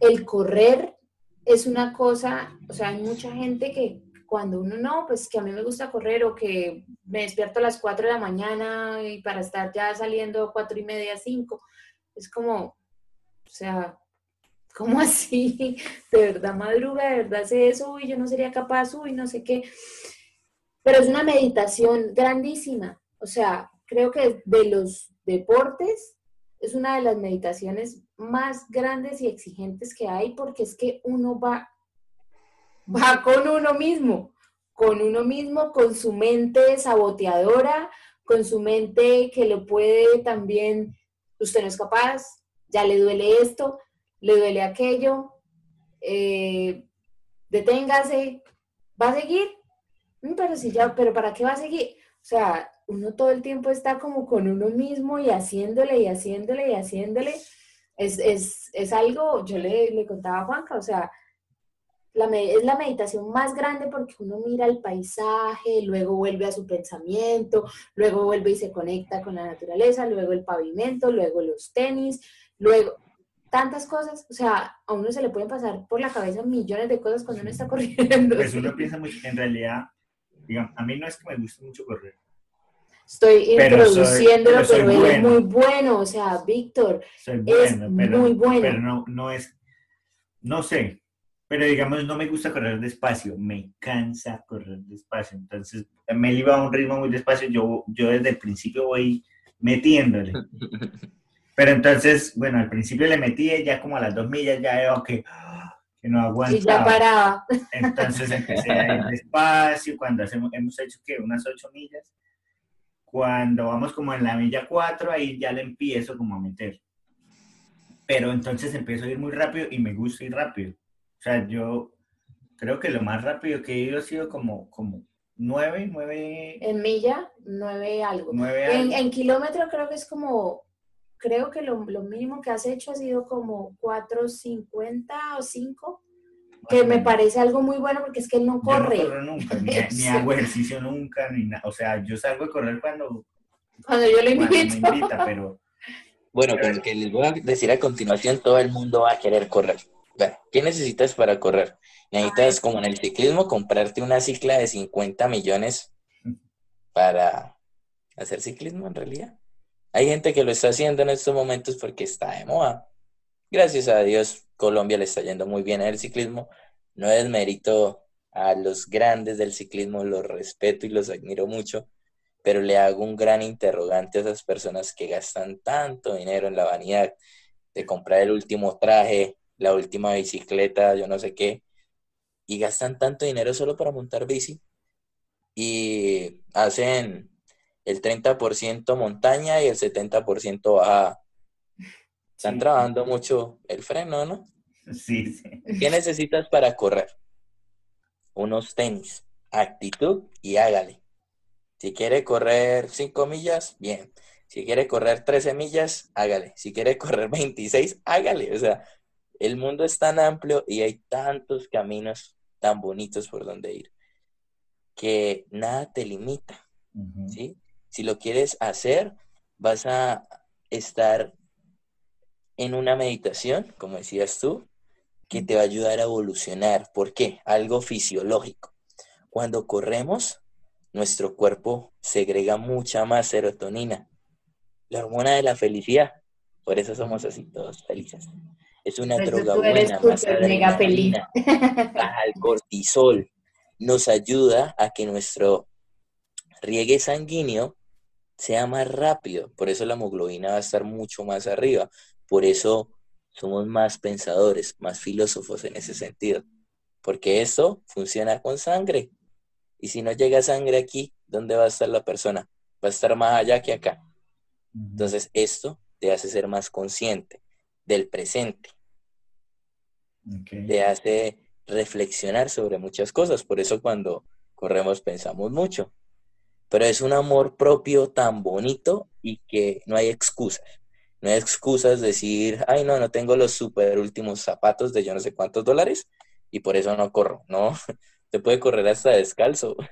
El correr es una cosa, o sea, hay mucha gente que cuando uno no, pues que a mí me gusta correr o que me despierto a las 4 de la mañana y para estar ya saliendo cuatro y media, 5, es como, o sea, ¿cómo (laughs) así? De verdad madruga, de verdad hace eso, uy, yo no sería capaz, uy, no sé qué. Pero es una meditación grandísima. O sea, creo que de los deportes es una de las meditaciones más grandes y exigentes que hay porque es que uno va, va con uno mismo, con uno mismo, con su mente saboteadora, con su mente que lo puede también, usted no es capaz, ya le duele esto, le duele aquello, eh, deténgase, ¿va a seguir? Mm, pero si ya, pero ¿para qué va a seguir? O sea, uno todo el tiempo está como con uno mismo y haciéndole y haciéndole y haciéndole es, algo, yo le, contaba a Juanca, o sea, la, es la meditación más grande porque uno mira el paisaje, luego vuelve a su pensamiento, luego vuelve y se conecta con la naturaleza, luego el pavimento, luego los tenis, luego tantas cosas, o sea, a uno se le pueden pasar por la cabeza millones de cosas cuando uno está (laughs) corriendo. Pues uno piensa mucho, en realidad, digamos, a mí no es que me guste mucho correr, Estoy introduciéndolo, pero, él es muy bueno, o sea, Víctor es muy bueno. Pero no, no es, no sé, pero digamos, no me gusta correr despacio, me cansa correr despacio. Entonces, me iba a un ritmo muy despacio, yo, yo desde el principio voy metiéndole. (laughs) Pero entonces, bueno, al principio le metí, ya como a las dos millas ya veo que, que no aguanta. Y ya paraba. Entonces empecé a ir (laughs) despacio, cuando hacemos, hemos hecho que unas ocho millas. Cuando vamos como en la milla cuatro, ahí ya le empiezo como a meter. Pero entonces empiezo a ir muy rápido y me gusta ir rápido. O sea, yo creo que lo más rápido que he ido ha sido como, como nueve, nueve... En milla, nueve algo. Nueve En, algo. en kilómetro creo que es como, creo que lo, lo mínimo que has hecho ha sido como 4.50 o 5, que me parece algo muy bueno porque es que él no Yo corre. no corro nunca, ni, (laughs) ni hago ejercicio nunca, ni nada. O sea, yo salgo a correr cuando, Cuando yo lo me invito. invita, pero (laughs) Bueno, con lo que les voy a decir a continuación, todo el mundo va a querer correr. Bueno, ¿qué necesitas para correr? Necesitas, como en el ciclismo, comprarte una cicla de 50 millones para hacer ciclismo en realidad. Hay gente que lo está haciendo en estos momentos porque está de moda. Gracias a Dios, Colombia le está yendo muy bien en el ciclismo. No es mérito a los grandes del ciclismo, los respeto y los admiro mucho, pero le hago un gran interrogante a esas personas que gastan tanto dinero en la vanidad de comprar el último traje, la última bicicleta, yo no sé qué, y gastan tanto dinero solo para montar bici y hacen el 30% montaña y el 70% bajada. Están trabajando mucho el freno, ¿no? sí, sí. ¿Qué necesitas para correr? Unos tenis, actitud y hágale. Si quiere correr 5 millas, bien. Si quiere correr 13 millas, hágale. Si quiere (laughs) correr 26, hágale. O sea, el mundo es tan amplio y hay tantos caminos tan bonitos por donde ir que nada te limita. ¿sí? Si lo quieres hacer, vas a estar en una meditación, como decías tú, que te va a ayudar a evolucionar. ¿Por qué? Algo fisiológico. Cuando corremos, nuestro cuerpo segrega mucha más serotonina, la hormona de la felicidad. Por eso somos así todos felices. Es una droga buena, más mega feliz. baja el (laughs) cortisol, nos ayuda a que nuestro riegue sanguíneo sea más rápido. Por eso la hemoglobina va a estar mucho más arriba. Por eso somos más pensadores, más filósofos en ese sentido. Porque esto funciona con sangre. Y si no llega sangre aquí, ¿dónde va a estar la persona? Va a estar más allá que acá. Entonces, esto te hace ser más consciente del presente, te hace reflexionar sobre muchas cosas. Por eso cuando corremos pensamos mucho. Pero es un amor propio tan bonito y que no hay excusas. No hay excusas decir, ay, no, no tengo los super últimos zapatos de yo no sé cuántos dólares y por eso no corro. No, (laughs) te puede correr hasta descalzo. (laughs)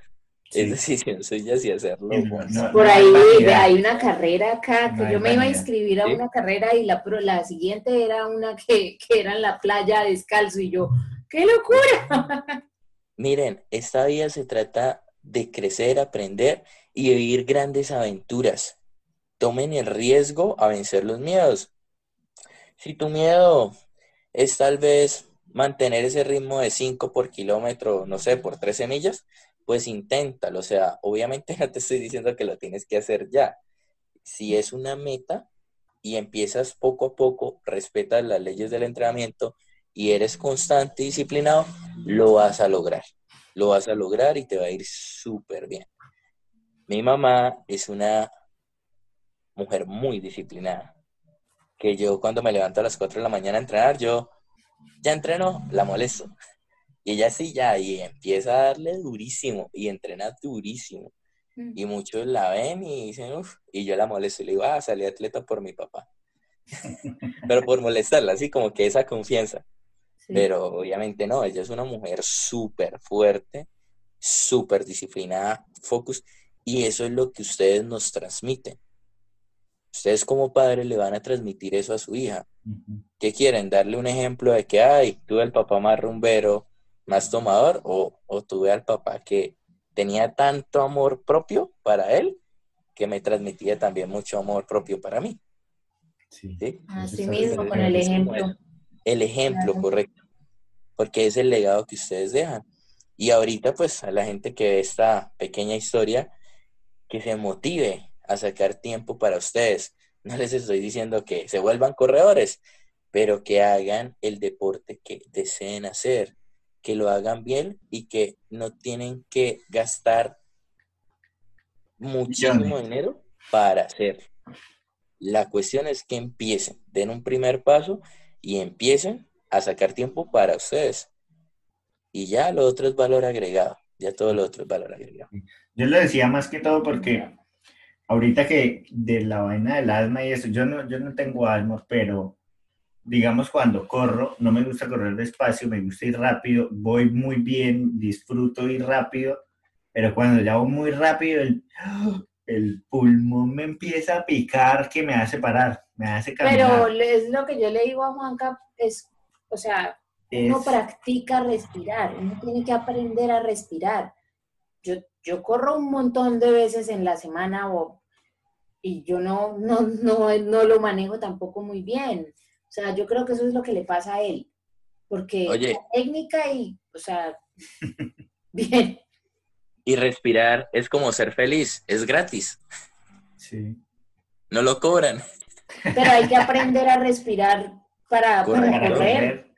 Sí. Es decisión (laughs) suya si hacerlo. No, no. no. Por hay ahí hay una carrera acá, que yo me iba a inscribir a ¿Sí? una carrera y la, pro- la siguiente era una que, que era en la playa descalzo y yo, ¡qué locura! Miren, esta vida se trata de crecer, aprender y vivir grandes aventuras. Tomen el riesgo a vencer los miedos. Si tu miedo es tal vez mantener ese ritmo de 5 por kilómetro, no sé, por 13 millas, pues inténtalo. O sea, obviamente (laughs) no te estoy diciendo que lo tienes que hacer ya. Si es una meta y empiezas poco a poco, respetas las leyes del entrenamiento y eres constante y disciplinado, lo vas a lograr. Lo vas a lograr y te va a ir súper bien. Mi mamá es una mujer muy disciplinada. Que yo cuando me levanto a las 4 de la mañana a entrenar, yo ya entreno, la molesto. Y ella sí ya, y empieza a darle durísimo y entrena durísimo. Y muchos la ven y dicen, uff, y yo la molesto y le digo, ah, salí atleta por mi papá. (laughs) Pero por molestarla, así como que esa confianza. Sí. Pero obviamente no, ella es una mujer súper fuerte, súper disciplinada, focus, y eso es lo que ustedes nos transmiten. Ustedes como padres le van a transmitir eso a su hija. ¿Qué quieren? ¿Darle un ejemplo de que, ay, tuve al papá más rumbero, más tomador? ¿O, o tuve al papá que tenía tanto amor propio para él que me transmitía también mucho amor propio para mí? Sí. ¿sí? Así mismo, es- con el ejemplo. El ejemplo, Claro. correcto. porque es el legado que ustedes dejan. Y ahorita, pues, a la gente que ve esta pequeña historia, que se motive a sacar tiempo para ustedes. No les estoy diciendo que se vuelvan corredores, pero que hagan el deporte que deseen hacer, que lo hagan bien y que no tienen que gastar muchísimo dinero para hacer. La cuestión es que empiecen, den un primer paso y empiecen a sacar tiempo para ustedes. Y ya lo otro es valor agregado, ya todo lo otro es valor agregado. Yo lo decía más que todo porque ahorita que de la vaina del asma y eso, yo no, yo no tengo asma, pero digamos, cuando corro, no me gusta correr despacio, me gusta ir rápido, voy muy bien, disfruto ir rápido, pero cuando ya voy muy rápido, el, el pulmón me empieza a picar que me hace parar, me hace caminar. Pero es lo que yo le digo a Juanca, es, o sea, uno practica respirar, uno tiene que aprender a respirar. Yo, yo corro un montón de veces en la semana o, y yo no, no, no, no lo manejo tampoco muy bien. O sea, yo creo que eso es lo que le pasa a él. Porque la técnica y, o sea, (laughs) bien. Y respirar es como ser feliz, es gratis. Sí. No lo cobran. Pero hay que aprender a respirar para, correr.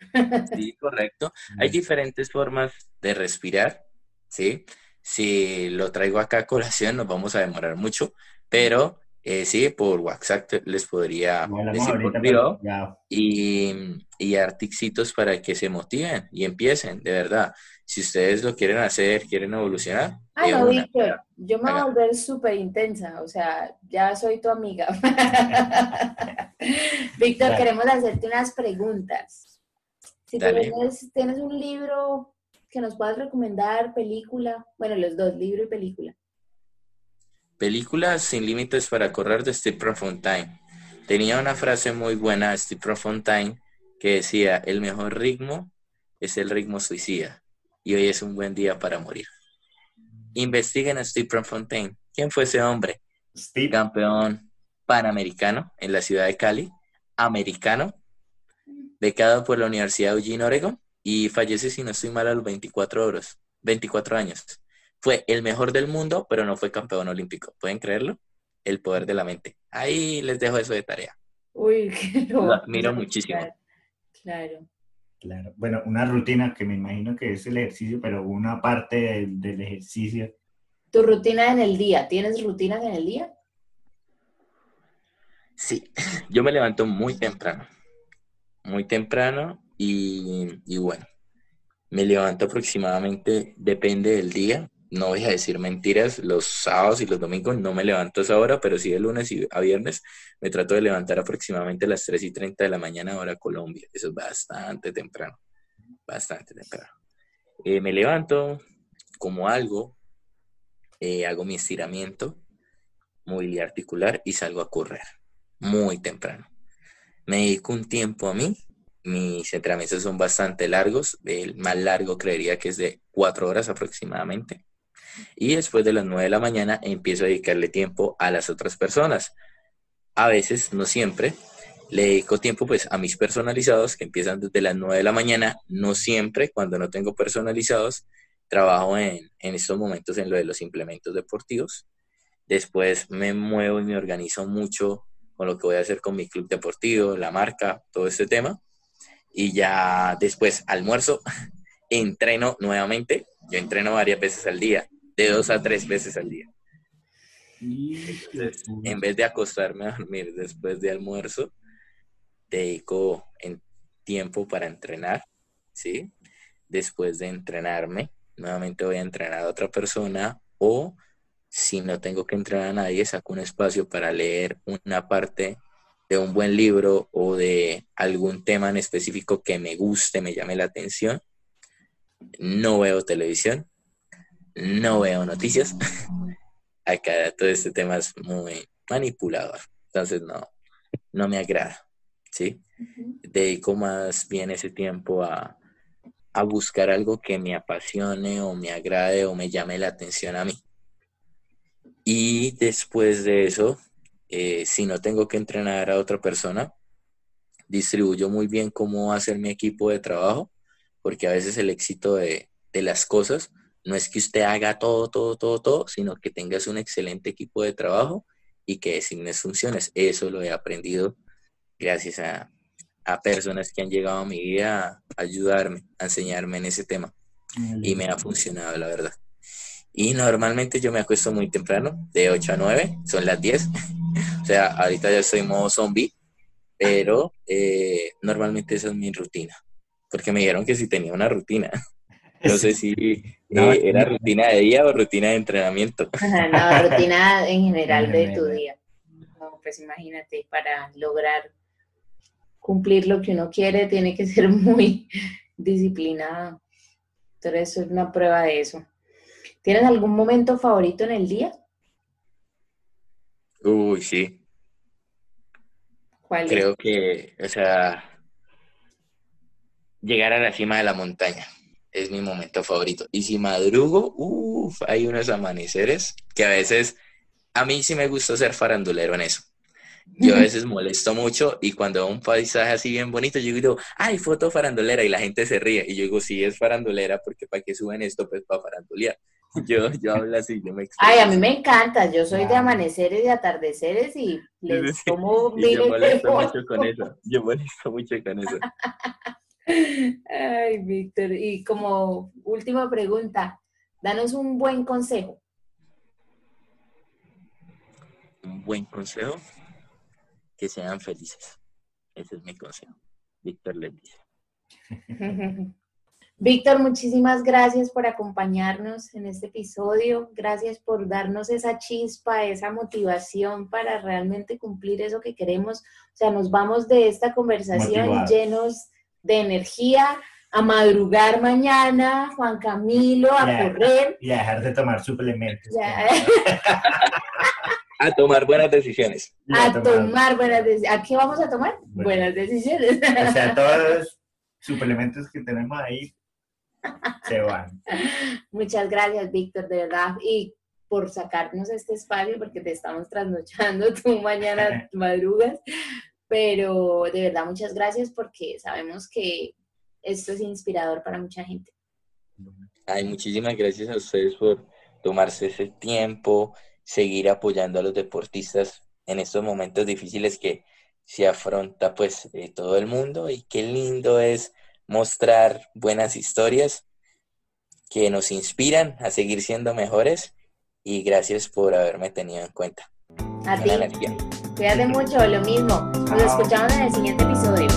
Sí, (laughs) correcto. Hay diferentes formas de respirar, ¿sí? Si lo traigo acá a colación, nos vamos a demorar mucho, pero eh, sí, por WhatsApp les podría decir por privado y, y artixitos para que se motiven y empiecen, de verdad. Si ustedes lo quieren hacer, quieren evolucionar. Ah, no, Víctor, yo me voy a volver súper intensa, o sea, ya soy tu amiga. (laughs) Víctor, queremos hacerte unas preguntas. Si tienes, tienes un libro que nos puedas recomendar, película, bueno, los dos, libro y película. Películas sin límites para correr de Steve Prefontaine. Tenía una frase muy buena Steve Prefontaine que decía, el mejor ritmo es el ritmo suicida y hoy es un buen día para morir. Investiguen a Steve Prefontaine. ¿Quién fue ese hombre? Steve. Campeón panamericano en la ciudad de Cali, americano, becado por la Universidad de Eugene, Oregon, y fallece, si no estoy mal, a los 24 horas, 24 años fue el mejor del mundo, pero no fue campeón olímpico. ¿Pueden creerlo? El poder de la mente. Ahí les dejo eso de tarea. Uy, (laughs) qué Lo admiro muchísimo. Claro. Claro. Bueno, una rutina que me imagino que es el ejercicio, pero una parte del, ejercicio. ¿Tu rutina en el día? ¿Tienes rutinas en el día? Sí, (laughs) yo me levanto muy temprano. Muy temprano y, y bueno, me levanto aproximadamente, depende del día, no voy a decir mentiras, los sábados y los domingos no me levanto a esa hora, pero sí de lunes y a viernes me trato de levantar aproximadamente a las 3 y 30 de la mañana hora Colombia. Eso es bastante temprano, bastante temprano. Eh, me levanto, como algo, eh, hago mi estiramiento, movilidad articular y salgo a correr muy temprano. Me dedico un tiempo a mí. Mis entrenamientos son bastante largos. El más largo creería que es de cuatro horas aproximadamente y después de las 9 de la mañana empiezo a dedicarle tiempo a las otras personas. A veces, no siempre, le dedico tiempo pues a mis personalizados que empiezan desde las 9 de la mañana, no siempre, cuando no tengo personalizados, trabajo en, en estos momentos en lo de los implementos deportivos. Después me muevo y me organizo mucho con lo que voy a hacer con mi club deportivo, la marca, todo este tema. Y ya después almuerzo, (laughs) entreno nuevamente. Yo entreno varias veces al día de dos a tres veces al día. en vez de acostarme a dormir después de almuerzo, dedico tiempo para entrenar, ¿sí? Después de entrenarme, nuevamente voy a entrenar a otra persona o si no tengo que entrenar a nadie, saco un espacio para leer una parte de un buen libro o de algún tema en específico que me guste, me llame la atención. No veo televisión, no veo noticias. (laughs) Acá todo este tema es muy manipulador, entonces no, no me agrada, ¿sí? Dedico más bien ese tiempo a, buscar algo que me apasione o me agrade o me llame la atención a mí. Y después de eso, eh, si no tengo que entrenar a otra persona, distribuyo muy bien cómo hacer mi equipo de trabajo porque a veces el éxito de, de las cosas no es que usted haga todo, todo, todo, todo, sino que tengas un excelente equipo de trabajo y que designes funciones. Eso lo he aprendido gracias a, a personas que han llegado a mi vida a ayudarme, a enseñarme en ese tema. Y me ha funcionado, la verdad. Y normalmente yo me acuesto muy temprano, de 8 a 9, son las 10. (laughs) o sea, ahorita ya estoy en modo zombie, pero eh, normalmente esa es mi rutina. Porque me dijeron que si tenía una rutina. (laughs) No sé si eh, era rutina de día o rutina de entrenamiento. (laughs) no, rutina en general de tu día. No, pues imagínate, para lograr cumplir lo que uno quiere tiene que ser (laughs) muy disciplinado. Entonces, eso es una prueba de eso. ¿Tienes algún momento favorito en el día? Uy, sí. ¿Cuál Creo que, o sea, llegar a la cima de la montaña es mi momento favorito. Y si madrugo, uff, hay unos amaneceres que a veces, a mí sí me gusta ser farandulero en eso. Yo a veces molesto mucho y cuando veo un paisaje así bien bonito, yo digo, ay, foto farandulera y la gente se ríe. Y yo digo, sí, es farandulera porque para qué suben esto, pues para farandulear. Yo, yo hablo así, yo me (laughs) Ay, a mí me encanta, yo soy de amaneceres y de atardeceres y (laughs) les tomo Yo molesto mucho con eso, yo molesto mucho con eso. (laughs) Ay, Víctor. Y como última pregunta, danos un buen consejo. Un buen consejo, que sean felices. Ese es mi consejo. Víctor les dice. (laughs) Víctor, muchísimas gracias por acompañarnos en este episodio. Gracias por darnos esa chispa, esa motivación para realmente cumplir eso que queremos. O sea, nos vamos de esta conversación llenos de energía, a madrugar mañana, Juan Camilo, a correr. Y a dejar de tomar suplementos. (laughs) a tomar buenas decisiones. A, tomar, buenas decisiones. ¿A qué vamos a tomar? buenas decisiones. O sea, (laughs) todos los suplementos que tenemos ahí se van. Muchas gracias, Víctor, de verdad. Y por sacarnos este espacio, porque te estamos trasnochando, tú mañana (laughs) madrugas, pero de verdad muchas gracias porque sabemos que esto es inspirador para mucha gente. Ay, muchísimas gracias a ustedes por tomarse ese tiempo, seguir apoyando a los deportistas en estos momentos difíciles que se afronta pues eh, todo el mundo y qué lindo es mostrar buenas historias que nos inspiran a seguir siendo mejores y gracias por haberme tenido en cuenta. A ti. Cuídate mucho, lo mismo. Nos escuchamos en el siguiente episodio.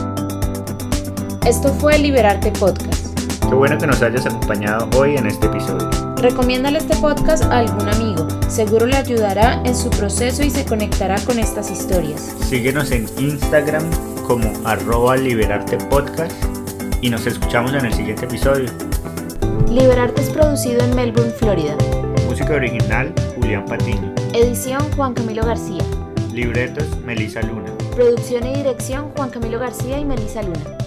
Esto fue Liberarte Podcast. Qué bueno que nos hayas acompañado hoy en este episodio. Recomiéndale este podcast a algún amigo. Seguro le ayudará en su proceso y se conectará con estas historias. Síguenos en Instagram como arroba liberarte podcast y nos escuchamos en el siguiente episodio. Liberarte es producido en Melbourne, Florida. Música original, Julián Patiño. Edición, Juan Camilo García. Libretos, Melisa Luna. Producción y dirección, Juan Camilo García y Melisa Luna.